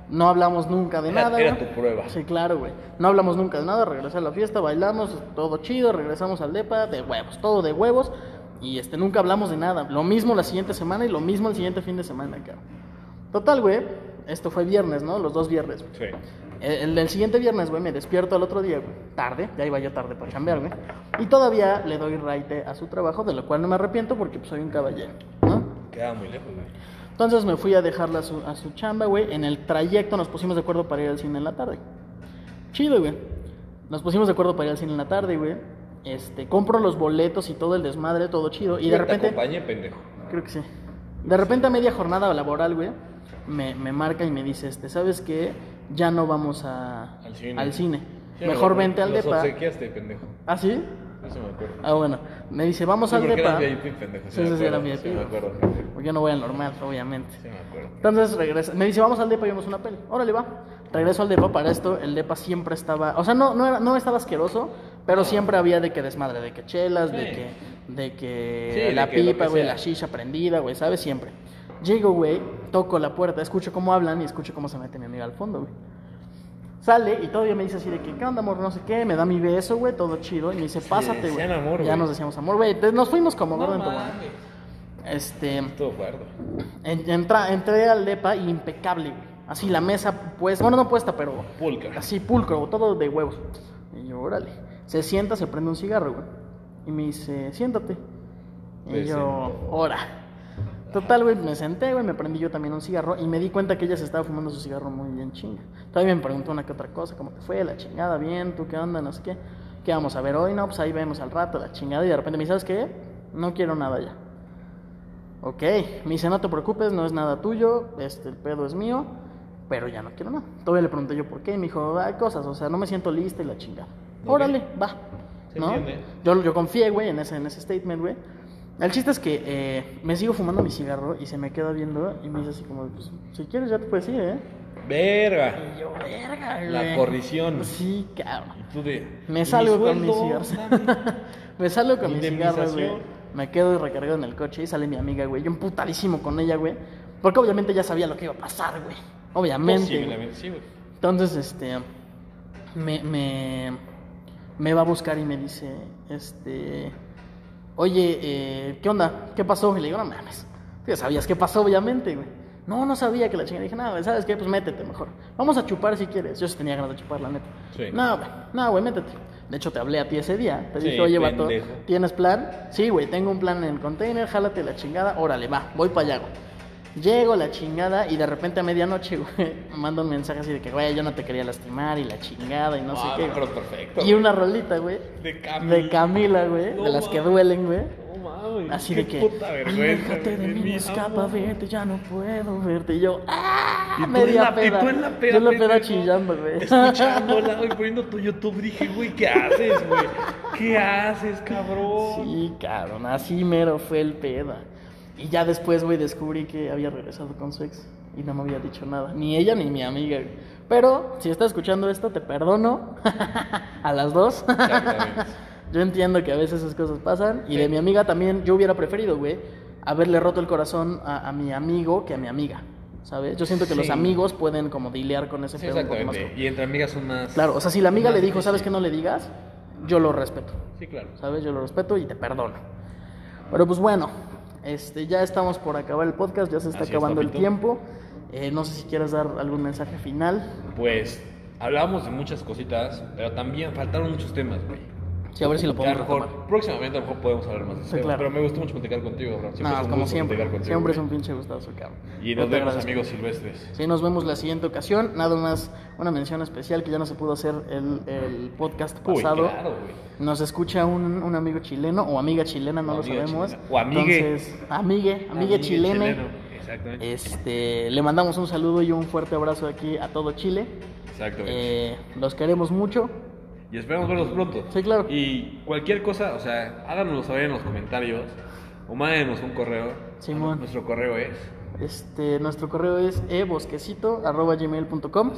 No hablamos nunca de Era- nada, era tu prueba. Sí, claro, güey. No hablamos nunca de nada, regresé a la fiesta, bailamos, todo chido, regresamos al depa, de huevos, todo de huevos. Y este, nunca hablamos de nada. Lo mismo la siguiente semana y lo mismo el siguiente fin de semana, cabrón. Total, güey, esto fue viernes, ¿no? Los dos viernes. Sí. El, el siguiente viernes, güey, me despierto al otro día, güey, tarde, ya iba yo tarde para chambear, güey. Y todavía le doy raite a su trabajo, de lo cual no me arrepiento porque pues, soy un caballero, ¿no? Queda muy lejos. Entonces me fui a dejarla a su, a su chamba, güey. En el trayecto nos pusimos de acuerdo para ir al cine en la tarde. Chido, güey. Nos pusimos de acuerdo para ir al cine en la tarde, güey. Este, compro los boletos y todo el desmadre, todo chido. Y de Te repente... acompañé, pendejo. Creo que sí. De repente a media jornada laboral, güey, me, me marca y me dice, este, ¿sabes qué? Ya no vamos a, Al cine. al cine. Sí, Mejor vente al los depa. pendejo. ¿Ah, sí? Me acuerdo. Ah, bueno. Me dice, vamos Sí, al depa. eras VIP, pendejo. Sí, sí, sí, era VIP. Sí, me acuerdo. Porque yo no voy al normal, obviamente. Sí, me acuerdo. Entonces regresa, me dice, vamos al depa y vemos una peli. Órale, va. Regreso al depa, para esto el depa siempre estaba, o sea, no, no, era, no estaba asqueroso, pero siempre había de que desmadre, de que chelas, de que, de que de la que pipa, güey, la shisha prendida, güey, ¿sabes? Siempre. Llego, güey, toco la puerta, escucho cómo hablan y escucho cómo se mete mi amiga al fondo, güey. Sale y todavía me dice así de que, ¿qué onda, amor? No sé qué, me da mi beso, güey, todo chido. Y me dice, pásate, güey. Ya nos decíamos amor, güey. Nos fuimos como No gordo en tobogán. Este, Estuvo fuerte. en- entra- entré al depa y impecable, güey. Así la mesa puesta, bueno, no puesta, pero Pulcra. así pulcro, todo de huevos. Y yo, órale. Se sienta, se prende un cigarro, güey. Y me dice, siéntate. Y Me yo, ora. Total, güey, me senté, güey, me prendí yo también un cigarro y me di cuenta que ella se estaba fumando su cigarro muy bien chinga. Todavía me preguntó una que otra cosa, ¿cómo te fue? La chingada, bien, ¿tú qué onda? No sé qué. ¿Qué vamos a ver hoy? No, pues ahí vemos al rato, la chingada. Y de repente me dice, ¿sabes qué? No quiero nada ya. Ok, me dice, no te preocupes, no es nada tuyo, este, el pedo es mío. pero ya no quiero nada. Todavía le pregunté yo por qué, y me dijo, hay cosas, o sea, no me siento lista y la chingada. Ok. Órale, va. ¿No? Yo, yo confié, güey, en ese, en ese statement, güey. El chiste es que eh, me sigo fumando mi cigarro y se me queda viendo y me dice así como, pues, si quieres ya te puedes ir, ¿eh? Verga. Y yo, verga, güey. La corrición. Sí, cabrón. Y tú de. Me salgo "Mi con mi sueldo, cigarro. dame". me salgo con mi cigarro, güey. Me quedo recargado en el coche y sale mi amiga, güey. Yo emputadísimo con ella, güey. Porque obviamente ya sabía lo que iba a pasar, güey. Obviamente. Posiblemente, sí, güey. Entonces, este. Me, me, me va a buscar y me dice, este. Oye, eh, ¿qué onda? ¿Qué pasó? Y le digo, no mames. Ya sabías qué pasó, obviamente, güey. No, no sabía que la chingada. Dije, no, güey, ¿sabes qué? Pues métete mejor. Vamos a chupar si quieres. Yo sí tenía ganas de chupar, la neta. Sí. No, güey, no, güey, métete. De hecho, te hablé a ti ese día. Te Sí, dije, oye, vato. ¿tienes plan? Sí, güey, tengo un plan en el container, jálate la chingada. Órale, va, voy para allá, güey. Llego la chingada y de repente a medianoche, güey, me manda un mensaje así de que, güey, yo no te quería lastimar y la chingada y no sé Ah, qué. pero perfecto. Y una rolita, güey. De Camila. De Camila, güey. No de las que duelen, güey. No. Así de que. Puta vergüenza. Aléjate de mí, escapa, verte, ya no puedo verte. Y yo, ¡ah! Y tú en media la- y peda. tú en la peda, Yo en la peda pendejo, chillando, güey. Escuchándola, güey, poniendo tu YouTube. Dije, güey, ¿qué haces, güey? ¿Qué haces, cabrón? Sí, cabrón, así mero fue el peda. Y ya después, güey, descubrí que había regresado con su ex y no me había dicho nada. Ni ella ni mi amiga, güey. Pero, si estás escuchando esto, te perdono. a las dos. Yo entiendo que a veces esas cosas pasan. Y Sí. de mi amiga también, yo hubiera preferido, güey, haberle roto el corazón a, a mi amigo que a mi amiga. ¿Sabes? Yo siento que los amigos pueden como dilear con ese Sí, pedo un poco más. exactamente. Y entre amigas son más. Claro, o sea, si la amiga le dijo, ¿sabes que no le digas? Yo lo respeto. Sí, claro. ¿sabes? Yo lo respeto y te perdono. Pero pues bueno, este, ya estamos por acabar el podcast, ya se está Así es, acabando el tiempo. Eh, no sé si quieres dar algún mensaje final. Pues hablábamos de muchas cositas, pero también faltaron muchos temas, güey. Sí, a ver si lo podemos mejor próximamente a lo mejor podemos hablar más de Sí, eso. claro. Pero me gustó mucho platicar contigo, bro. Siempre es No, un como siempre. contigo, Siempre es un pinche gustazo, cabrón. Y nos vemos, amigos silvestres. Sí, nos vemos la siguiente ocasión. Nada más una mención especial que ya no se pudo hacer el, el podcast Uy, pasado. claro, güey. Nos escucha un, un amigo chileno o amiga chilena, no O lo sabemos. chilena. O amigue. Entonces, amigue, amigue chilene. chileno, Exactamente. Este, le mandamos un saludo y un fuerte abrazo aquí a todo Chile. Exactamente. Eh, los queremos mucho. Y esperamos verlos pronto. Sí, claro. Y cualquier cosa, o sea, háganoslo saber en los comentarios o mándenos un correo. Simón. Nuestro correo es. Este, nuestro correo es ebosquecito.gmail.com.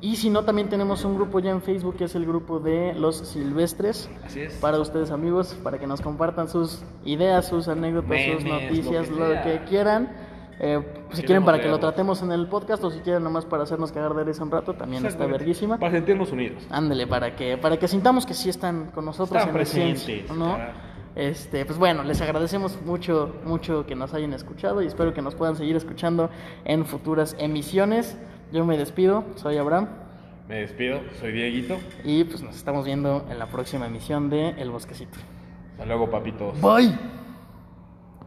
Y si no, también tenemos un grupo ya en Facebook que es el grupo de los silvestres. Así es. Para ustedes amigos, para que nos compartan sus ideas, sus anécdotas, sus noticias, lo lo que quieran. Eh, si quieren para que lo tratemos en el podcast o si quieren nomás para hacernos cagar de risa un rato, también está verguísima. Para sentirnos unidos. Ándele, para que, para que sintamos que sí están con nosotros Están en presentes. Este, pues bueno, les agradecemos mucho, mucho que nos hayan escuchado y espero que nos puedan seguir escuchando en futuras emisiones. Yo me despido, soy Abraham Me despido, soy Dieguito. y pues nos estamos viendo en la próxima emisión de El Bosquecito. Hasta luego, papitos. Bye.